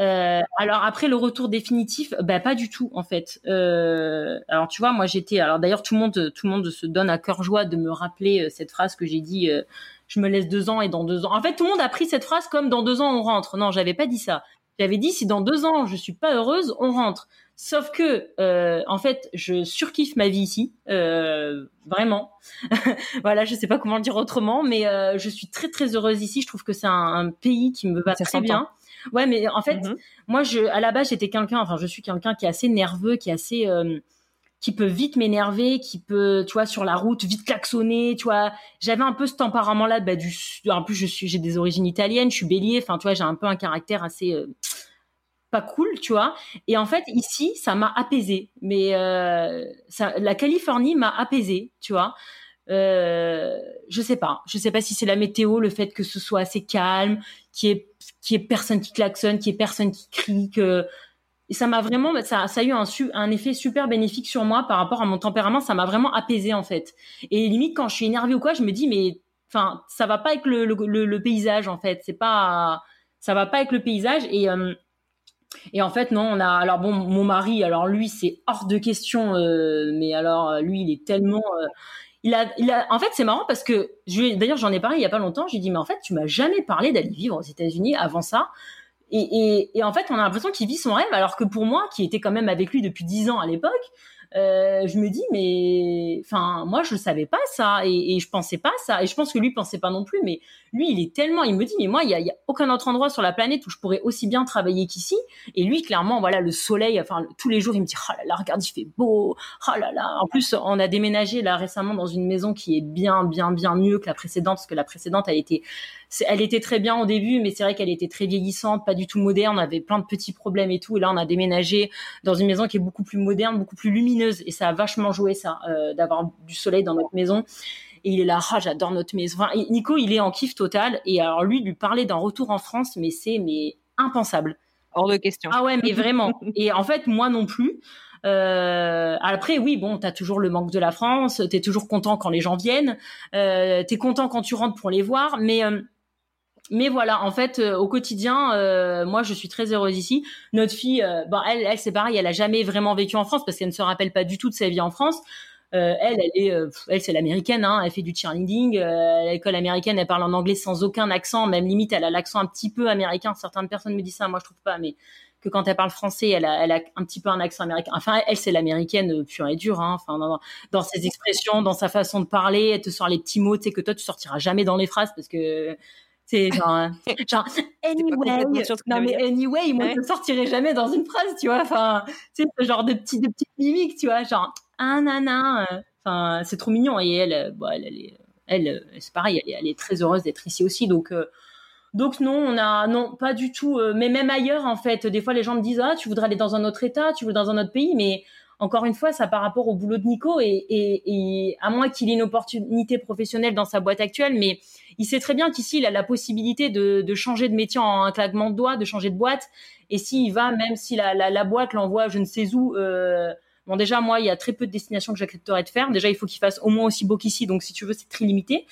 Euh, alors après le retour définitif, bah pas du tout en fait. Euh, alors tu vois, moi j'étais, alors d'ailleurs tout le monde, tout le monde se donne à cœur joie de me rappeler euh, cette phrase que j'ai dit. euh, je me laisse deux ans et dans deux ans. En fait, tout le monde a pris cette phrase comme dans deux ans on rentre. Non, j'avais pas dit ça. J'avais dit si dans deux ans je suis pas heureuse, on rentre. Sauf que, euh, en fait, je surkiffe ma vie ici, euh, vraiment. voilà, je sais pas comment le dire autrement, mais euh, je suis très très heureuse ici. Je trouve que c'est un, un pays qui me va Ça très bien. Ouais, mais en fait, Mhm. moi, je, à la base, j'étais quelqu'un, enfin, je suis quelqu'un qui est assez nerveux, qui est assez, euh, qui peut vite m'énerver, qui peut, tu vois, sur la route, vite klaxonner, tu vois. J'avais un peu ce tempérament-là, bah, du, en plus, je suis, j'ai des origines italiennes, je suis bélier, enfin, tu vois, j'ai un peu un caractère assez, euh, pas cool, tu vois. Et en fait, ici, ça m'a apaisé. Mais euh, ça, la Californie m'a apaisé, tu vois. Euh, je sais pas. Je sais pas si c'est la météo, le fait que ce soit assez calme, qu'il y y ait personne qui klaxonne, qu'il y ait personne qui crie, que et ça m'a vraiment, ça, ça a eu un, effet super bénéfique sur moi par rapport à mon tempérament. Ça m'a vraiment apaisé en fait. Et limite quand je suis énervée ou quoi, je me dis mais, enfin, ça va pas avec le, paysage en fait. C'est pas, ça va pas avec le paysage et euh, et en fait, non, on a. Alors bon, mon mari, alors lui, c'est hors de question. euh, mais alors, lui, il est tellement. euh, il a. En fait, c'est marrant parce que d'ailleurs, j'en ai parlé il y a pas longtemps. Je lui ai dit, mais en fait, tu m'as jamais parlé d'aller vivre aux États-Unis avant ça. Et, et, en fait, on a l'impression qu'il vit son rêve, alors que pour moi, qui était quand même avec lui depuis dix ans à l'époque, euh, je me dis mais enfin moi je savais pas ça et, je pensais pas ça. Et je pense que lui pensait pas non plus mais lui il est tellement il me dit mais moi il y a, y a, aucun autre endroit sur la planète où je pourrais aussi bien travailler qu'ici. Et lui clairement voilà le soleil enfin tous les jours il me dit oh là là regarde il fait beau. Oh là là. En plus on a déménagé là récemment dans une maison qui est bien bien bien mieux que la précédente parce que la précédente elle était elle était très bien au début, mais c'est vrai qu'elle était très vieillissante, pas du tout moderne, on avait plein de petits problèmes et tout. Et là, on a déménagé dans une maison qui est beaucoup plus moderne, beaucoup plus lumineuse, et ça a vachement joué ça, euh, d'avoir du soleil dans notre maison. Et il est là, ah, j'adore notre maison. Enfin, Nico, il est en kiff total. Et alors lui, lui parler d'un retour en France, mais c'est mais impensable. Hors de question. Ah ouais, mais vraiment. et en fait, moi non plus. Euh, après, oui, bon, t'as toujours le manque de la France, t'es toujours content quand les gens viennent, euh, t'es content quand tu rentres pour les voir, mais euh, mais voilà, en fait, euh, au quotidien, euh, moi, je suis très heureuse ici. Notre fille, euh, bon, elle, elle c'est pareil, elle a jamais vraiment vécu en France parce qu'elle ne se rappelle pas du tout de sa vie en France. elle, elle est, elle, c'est l'américaine, hein, elle fait du cheerleading. à l'école américaine, elle parle en anglais sans aucun accent, même limite, elle a l'accent un petit peu américain. Certaines personnes me disent ça, moi, je trouve pas, mais que quand elle parle français, elle a, elle a un petit peu un accent américain. Enfin, elle, c'est l'américaine pure et dure. Hein. Enfin, dans, dans, ses expressions, dans sa façon de parler, elle te sort les petits mots, tu sais que toi, tu sortiras jamais dans les phrases parce que c'est genre, genre anyway. Non, mais anyway, moi, je ne sortirais jamais dans une phrase, tu vois. Enfin, c'est ce genre de petits, de petites mimiques, tu vois. Genre, ah, nana. Euh. Enfin, c'est trop mignon. Et elle, euh, bon, elle, elle, est, elle euh, c'est pareil, elle, est très heureuse d'être ici aussi. Donc, donc non, on a non pas du tout. mais même ailleurs, en fait, des fois les gens me disent ah tu voudrais aller dans un autre état, tu veux dans un autre pays, mais encore une fois, ça par rapport au boulot de Nico et, à moins qu'il ait une opportunité professionnelle dans sa boîte actuelle, mais il sait très bien qu'ici, il a la possibilité de, changer de métier en un claquement de doigts, de changer de boîte. Et s'il va, même si la boîte l'envoie je ne sais où, euh, bon déjà, moi, il y a très peu de destinations que j'accepterais de faire. Déjà, il faut qu'il fasse au moins aussi beau qu'ici, donc si tu veux, c'est très limité.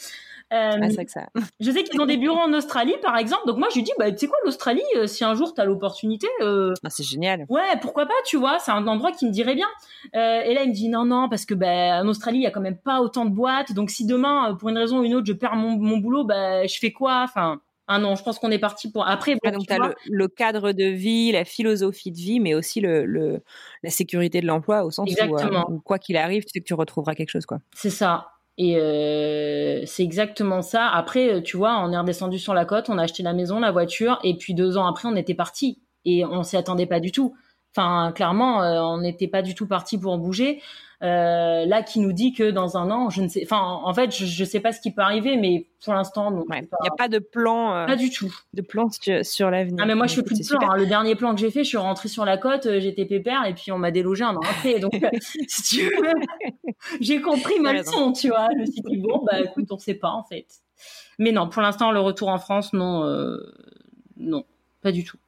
Euh, ah, ça. je sais qu'ils ont des bureaux en Australie, par exemple. Donc moi, je lui dis, bah, tu sais quoi, l'Australie, euh, si un jour tu as l'opportunité. Euh, ah, c'est génial. Ouais, pourquoi pas, tu vois, c'est un endroit qui me dirait bien. Euh, et là, il me dit, non, non, parce que bah, en Australie, il y a quand même pas autant de boîtes. Donc si demain, pour une raison ou une autre, je perds mon, mon boulot, bah, je fais quoi? Enfin. Ah non, je pense qu'on est parti pour. Après, ah, donc tu as le, le, cadre de vie, la philosophie de vie, mais aussi le, le la sécurité de l'emploi au sens où, quoi qu'il arrive, tu sais que tu retrouveras quelque chose, quoi. C'est ça. Et euh, c'est exactement ça. Après, euh, tu vois, on est redescendu sur la côte, on a acheté la maison, la voiture, et puis deux ans après, on était parti. Et on s'y attendait pas du tout. Enfin, clairement, euh, on n'était pas du tout parti pour bouger. Euh, là qui nous dit que dans un an, je ne sais, enfin en fait je, je sais pas ce qui peut arriver, mais pour l'instant il n'y a pas de plan, euh, pas du tout, de plan sur, l'avenir. Ah mais moi je fais plus de plan. Hein. Le dernier plan que j'ai fait, je suis rentrée sur la côte, euh, j'étais pépère et puis on m'a délogé un an après. Donc si tu veux, j'ai compris ma leçon, tu vois. Je me suis dit bon bah écoute on sait pas en fait. Mais non, pour l'instant le retour en France non, non, pas du tout.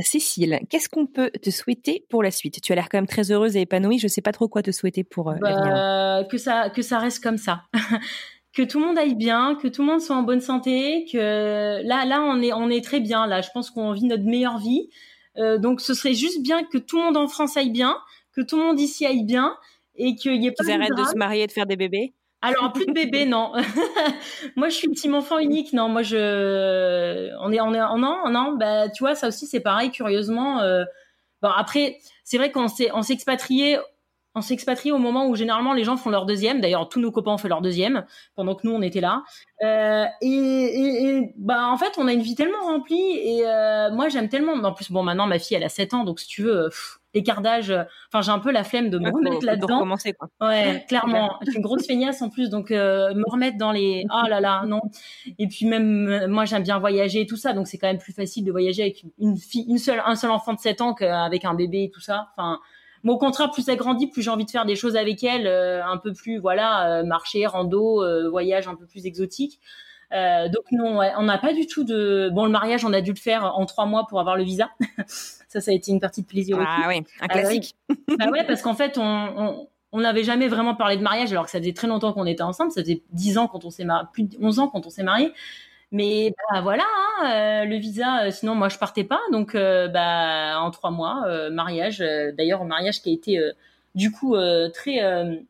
Cécile, qu'est-ce qu'on peut te souhaiter pour la suite? Tu as l'air quand même très heureuse et épanouie. Je ne sais pas trop quoi te souhaiter pour euh, bah, Que ça, que ça reste comme ça. que tout le monde aille bien, que tout le monde soit en bonne santé, que là, là, on est, on est très bien. Là, je pense qu'on vit notre meilleure vie. Euh, donc, ce serait juste bien que tout le monde en France aille bien, que tout le monde ici aille bien et qu'il y ait pas. Ils arrêtent de se marier et de faire des bébés. Alors plus de bébé, non. moi, je suis team enfant unique. Non, moi, je, on est, on est, non, non. Bah, tu vois, ça aussi, c'est pareil. Curieusement, euh... bon après, c'est vrai qu'on s'est, on s'expatrié, on s'expatrie au moment où généralement les gens font leur deuxième. D'ailleurs, tous nos copains ont fait leur deuxième pendant que nous on était là. Euh, et, et, bah en fait, on a une vie tellement remplie. Et euh, moi, j'aime tellement. En plus, bon, maintenant ma fille elle a 7 ans, donc si tu veux. Pff, l'écart d'âge. Euh, enfin, j'ai un peu la flemme de me remettre là-dedans. Ouais, clairement. je suis une grosse feignasse en plus, donc euh, me remettre dans les. Oh là là, non. Et puis même euh, moi, j'aime bien voyager et tout ça, donc c'est quand même plus facile de voyager avec une fille, une seule, un seul enfant de 7 ans qu'avec un bébé et tout ça. Enfin. Mais au contraire, plus elle grandit, plus j'ai envie de faire des choses avec elle, un peu plus, voilà, marcher, rando, voyage un peu plus exotique. Euh, donc non, on n'a pas du tout de. Bon, le mariage, on a dû le faire en trois mois pour avoir le visa. ça, ça a été une partie de plaisir. Ah oui, un classique. bah ouais, parce qu'en fait, on, on n'avait jamais vraiment parlé de mariage alors que ça faisait très longtemps qu'on était ensemble. Ça faisait 10 ans quand on s'est marié, plus de 11 ans quand on s'est marié. Mais bah, voilà, hein, euh, le visa, euh, sinon moi je partais pas. Donc bah en trois mois, mariage. D'ailleurs, mariage qui a été du coup très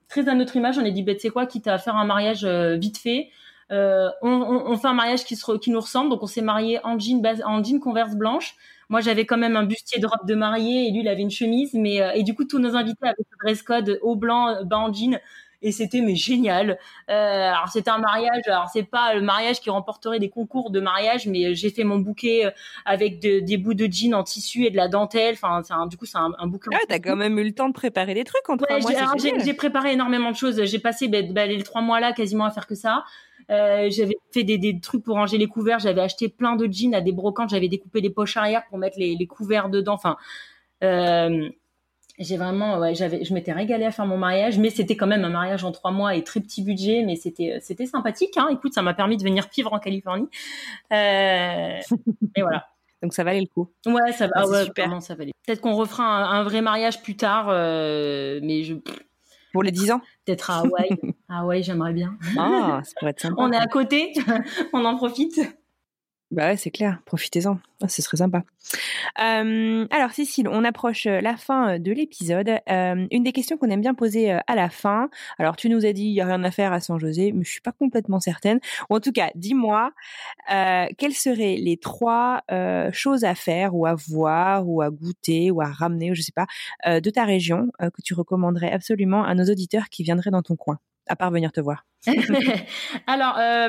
très à notre image. On a dit bah, tu sais quoi, quitte à faire un mariage vite fait, on, on, fait un mariage qui, se, qui nous ressemble. Donc, on s'est marié en jean, en jean converse blanche. Moi, j'avais quand même un bustier de robe de mariée et lui, il avait une chemise. Mais et du coup, tous nos invités avaient le dress code au blanc, bas en jean et c'était mais génial. Euh, alors c'était un mariage, alors c'est pas le mariage qui remporterait des concours de mariage, mais j'ai fait mon bouquet euh, avec des bouts de jean en tissu et de la dentelle. Enfin, c'est du coup c'est un, un bouquet. Ah, t'as quand même eu le temps de préparer des trucs en trois mois. J'ai préparé énormément de choses. J'ai passé ben, ben, les trois mois là quasiment à faire que ça. Euh, j'avais fait des, des, trucs pour ranger les couverts. J'avais acheté plein de jeans à des brocantes. J'avais découpé les poches arrière pour mettre les, les couverts dedans. Enfin, euh, j'ai vraiment, ouais, j'avais, je m'étais régalée à faire mon mariage, mais c'était quand même un mariage en trois mois et très petit budget, mais c'était, c'était sympathique. Hein. Écoute, ça m'a permis de venir vivre en Californie. Euh, et voilà. Donc ça valait le coup. Ouais, ça va. Ah, ouais, super. ça valait. Peut-être qu'on refera un, vrai mariage plus tard, euh, mais je. Pour les 10 ans Peut-être à Hawaï. Hawaï, j'aimerais bien. Ah, ça pourrait être sympa. On est à côté, on en profite. Bah ouais, c'est clair, profitez-en, ah, ce serait sympa. Euh, alors Cécile, on approche euh, la fin euh, de l'épisode. une des questions qu'on aime bien poser à la fin, alors tu nous as dit il n'y a rien à faire à San José, mais je suis pas complètement certaine. En tout cas, dis-moi, quelles seraient les trois choses à faire ou à voir ou à goûter ou à ramener, ou je sais pas, de ta région que tu recommanderais absolument à nos auditeurs qui viendraient dans ton coin? À part venir te voir Alors, euh,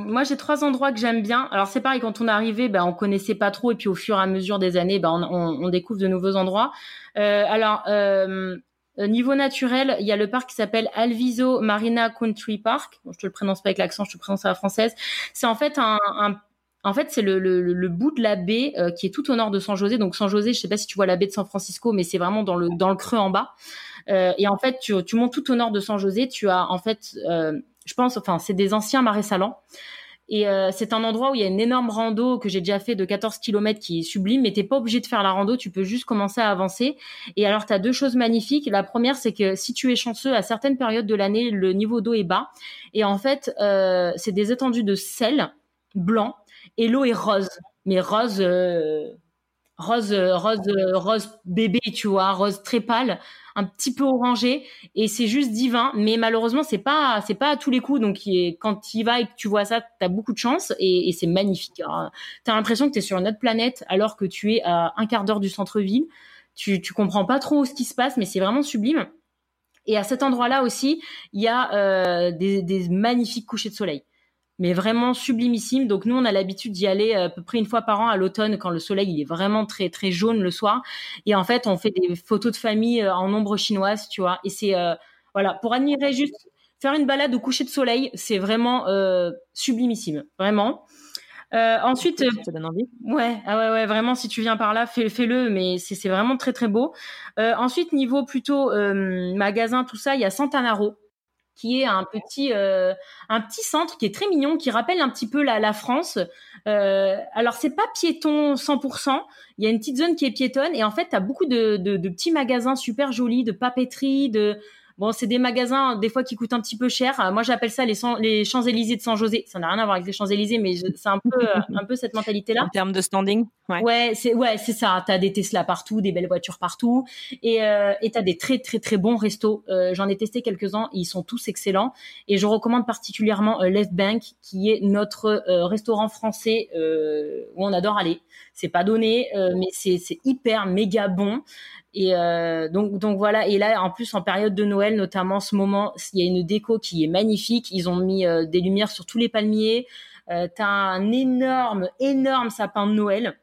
moi, j'ai trois endroits que j'aime bien. Alors, c'est pareil, quand on est arrivé, ben, on connaissait pas trop, et puis au fur et à mesure des années, ben, on, on, découvre de nouveaux endroits. Euh, alors, euh, niveau naturel, il y a le parc qui s'appelle Alviso Marina Country Park. Je te le prononce pas avec l'accent, je te le prononce à la française. C'est en fait un, un en fait, c'est le, bout de la baie euh, qui est tout au nord de San José. Donc San José, je sais pas si tu vois la baie de San Francisco, mais c'est vraiment dans le creux en bas. Euh, et en fait, tu, montes tout au nord de San José. Tu as en fait, euh, je pense, enfin, c'est des anciens marais salants. Et c'est un endroit où il y a une énorme rando que j'ai déjà fait de 14 km qui est sublime, mais t'es pas obligé de faire la rando, tu peux juste commencer à avancer. Et alors, tu as deux choses magnifiques. La première, c'est que si tu es chanceux, à certaines périodes de l'année, le niveau d'eau est bas. Et en fait, c'est des étendues de sel blanc et l'eau est rose. Mais rose, euh, rose, rose, rose bébé, tu vois, rose très pâle un petit peu orangé et c'est juste divin. Mais malheureusement, c'est pas pas à tous les coups. Donc quand tu y vas et que tu vois ça, t'as beaucoup de chance et, c'est magnifique. T'as l'impression que t'es sur une autre planète alors que tu es à un quart d'heure du centre-ville. Tu tu comprends pas trop ce qui se passe, mais c'est vraiment sublime. Et à cet endroit-là aussi, il y a euh, des magnifiques couchers de soleil mais vraiment sublimissime. Donc nous, on a l'habitude d'y aller à peu près une fois par an à l'automne quand le soleil il est vraiment très très jaune le soir. Et en fait, on fait des photos de famille euh, en ombre chinoise, tu vois. Et c'est euh, voilà pour admirer juste faire une balade au coucher de soleil, c'est vraiment euh, sublimissime, vraiment. Euh, ensuite, ça donne envie. Ouais, ah ouais, ouais, vraiment, si tu viens par là, fais, fais-le, mais c'est, c'est vraiment très très beau. Euh, ensuite, niveau plutôt magasin, tout ça, il y a Santanaro qui est un petit euh, un petit centre qui est très mignon, qui rappelle un petit peu la, la France. Euh, alors c'est pas piéton 100%, il y a une petite zone qui est piétonne et en fait tu beaucoup de, de, de, petits magasins super jolis, de papeterie, de Bon, c'est des magasins des fois qui coûtent un petit peu cher. Euh, moi, j'appelle ça les, les Champs-Élysées de San José. Ça n'a rien à voir avec les Champs-Élysées, mais c'est un peu euh, un peu cette mentalité-là. En termes de standing. Ouais, ouais c'est ouais, c'est ça. T'as des Tesla partout, des belles voitures partout, et euh, et t'as des très très très bons restos. Euh, J'en ai testé quelques-uns, ils sont tous excellents. Et je recommande particulièrement Left Bank, qui est notre restaurant français où on adore aller. C'est pas donné, mais c'est c'est hyper méga bon. Et euh, donc, donc voilà. Et là, en plus, en période de Noël, notamment, en ce moment, il y a une déco qui est magnifique. Ils ont mis euh, des lumières sur tous les palmiers. Euh, T'as un énorme, énorme sapin de Noël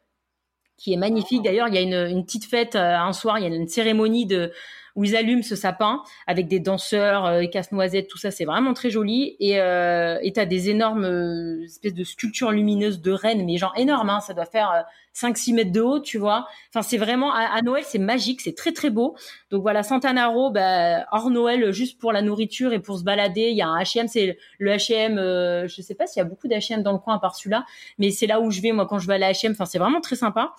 qui est magnifique. D'ailleurs, il y a une, une petite fête euh, un soir. Il y a une cérémonie de où ils allument ce sapin avec des danseurs, euh, casse-noisettes, tout ça, c'est vraiment très joli. Et euh, t'as des énormes euh, espèces de sculptures lumineuses de rennes, mais genre énormes, hein, ça doit faire 5-6 mètres de haut, tu vois. Enfin, c'est vraiment à, Noël, c'est magique, c'est très très beau. Donc voilà, Santanaro, bah, hors Noël, juste pour la nourriture et pour se balader. Il y a un H&M, c'est le H&M. Euh, je sais pas s'il y a beaucoup d'H&M dans le coin à part celui-là, mais c'est là où je vais moi quand je vais à la H&M. Enfin, c'est vraiment très sympa.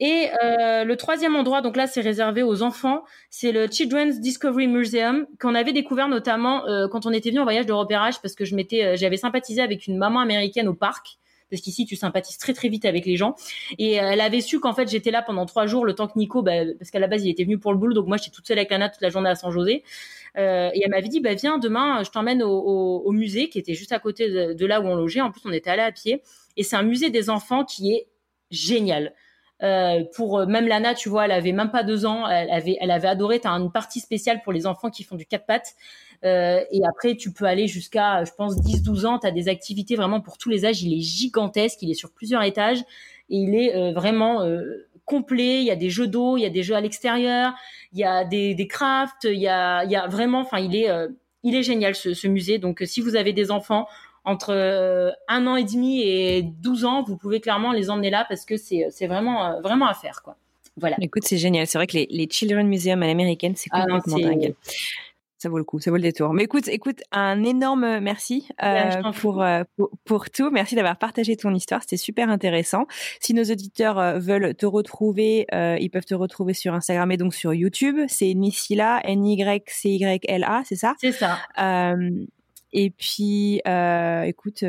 Et euh, le troisième endroit, donc là, c'est réservé aux enfants. C'est le Children's Discovery Museum qu'on avait découvert notamment euh, quand on était venu en voyage de repérage parce que je m'étais, j'avais sympathisé avec une maman américaine au parc parce qu'ici tu sympathises très très vite avec les gens. Et elle avait su qu'en fait j'étais là pendant trois jours, le temps que Nico, bah, parce qu'à la base il était venu pour le boulot, donc moi j'étais toute seule avec Anna toute la journée à San José. Euh, et elle m'avait dit, bah viens demain, je t'emmène au, au, musée qui était juste à côté de, de, là où on logeait. En plus on était allé à pied. Et c'est un musée des enfants qui est génial. Euh, pour euh, même Lana, tu vois, elle avait même pas deux ans, elle avait, elle avait adoré. T'as une partie spéciale pour les enfants qui font du quatre pattes. Euh, et après, tu peux aller jusqu'à, je pense, 10-12 ans. Tu as des activités vraiment pour tous les âges. Il est gigantesque, il est sur plusieurs étages et il est euh, vraiment euh, complet. Il y a des jeux d'eau, il y a des jeux à l'extérieur, il y a des, des crafts, il y a, il y a vraiment, enfin, il est, il est génial ce, ce musée. Donc, si vous avez des enfants, entre un an et demi et 12 ans, vous pouvez clairement les emmener là parce que c'est vraiment vraiment à faire quoi. Voilà. Écoute, c'est génial. C'est vrai que les, les Children Museum à l'américaine, c'est ah complètement dingue ça vaut le coup, ça vaut le détour. Mais écoute, écoute, un énorme merci euh, pour, euh, pour, pour tout. Merci d'avoir partagé ton histoire, c'était super intéressant. Si nos auditeurs euh, veulent te retrouver, euh, ils peuvent te retrouver sur Instagram et donc sur YouTube. C'est Nisila, N Y C Y L A, c'est ça? C'est ça. Et puis, écoute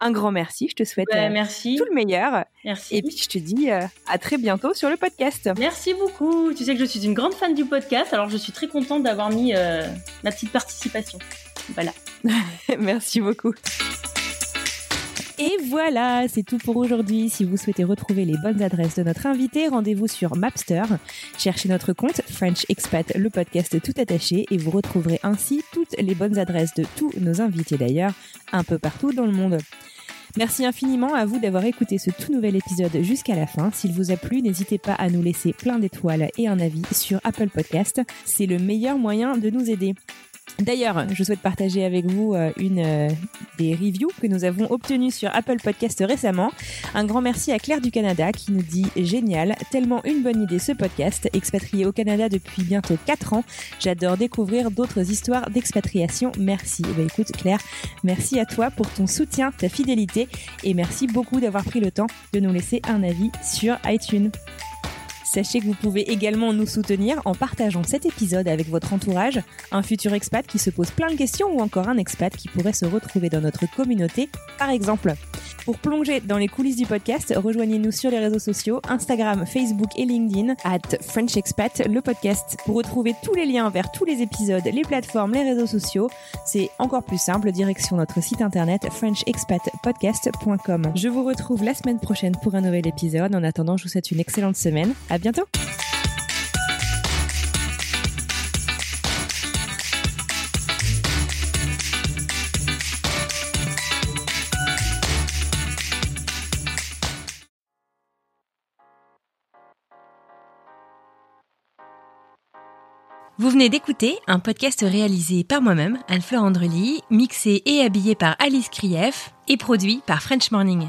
un grand merci. Je te souhaite euh, merci. tout le meilleur. Merci. Et puis je te dis euh, à très bientôt sur le podcast. Merci beaucoup. Tu sais que je suis une grande fan du podcast, alors je suis très contente d'avoir mis euh, ma petite participation. Voilà. merci beaucoup. Et voilà, c'est tout pour aujourd'hui. Si vous souhaitez retrouver les bonnes adresses de notre invité, rendez-vous sur Mapster. Cherchez notre compte French Expat, le podcast tout attaché, et vous retrouverez ainsi toutes les bonnes adresses de tous nos invités d'ailleurs, un peu partout dans le monde. Merci infiniment à vous d'avoir écouté ce tout nouvel épisode jusqu'à la fin. S'il vous a plu, n'hésitez pas à nous laisser plein d'étoiles et un avis sur Apple Podcast. C'est le meilleur moyen de nous aider. D'ailleurs, je souhaite partager avec vous euh, une euh, des reviews que nous avons obtenues sur Apple Podcast récemment. Un grand merci à Claire du Canada qui nous dit génial, tellement une bonne idée ce podcast. Expatrié au Canada depuis bientôt 4 ans, j'adore découvrir d'autres histoires d'expatriation. Merci. Eh ben, écoute Claire, merci à toi pour ton soutien, ta fidélité et merci beaucoup d'avoir pris le temps de nous laisser un avis sur iTunes. Sachez que vous pouvez également nous soutenir en partageant cet épisode avec votre entourage, un futur expat qui se pose plein de questions ou encore un expat qui pourrait se retrouver dans notre communauté, par exemple. Pour plonger dans les coulisses du podcast, rejoignez-nous sur les réseaux sociaux Instagram, Facebook et LinkedIn at French Expat, le podcast. Pour retrouver tous les liens vers tous les épisodes, les plateformes, les réseaux sociaux, c'est encore plus simple, direction notre site internet frenchexpatpodcast.com. Je vous retrouve la semaine prochaine pour un nouvel épisode. En attendant, je vous souhaite une excellente semaine. Bientôt! Vous venez d'écouter un podcast réalisé par moi-même, Anne-Fleur Andrely, mixé et habillé par Alice Krief et produit par French Morning.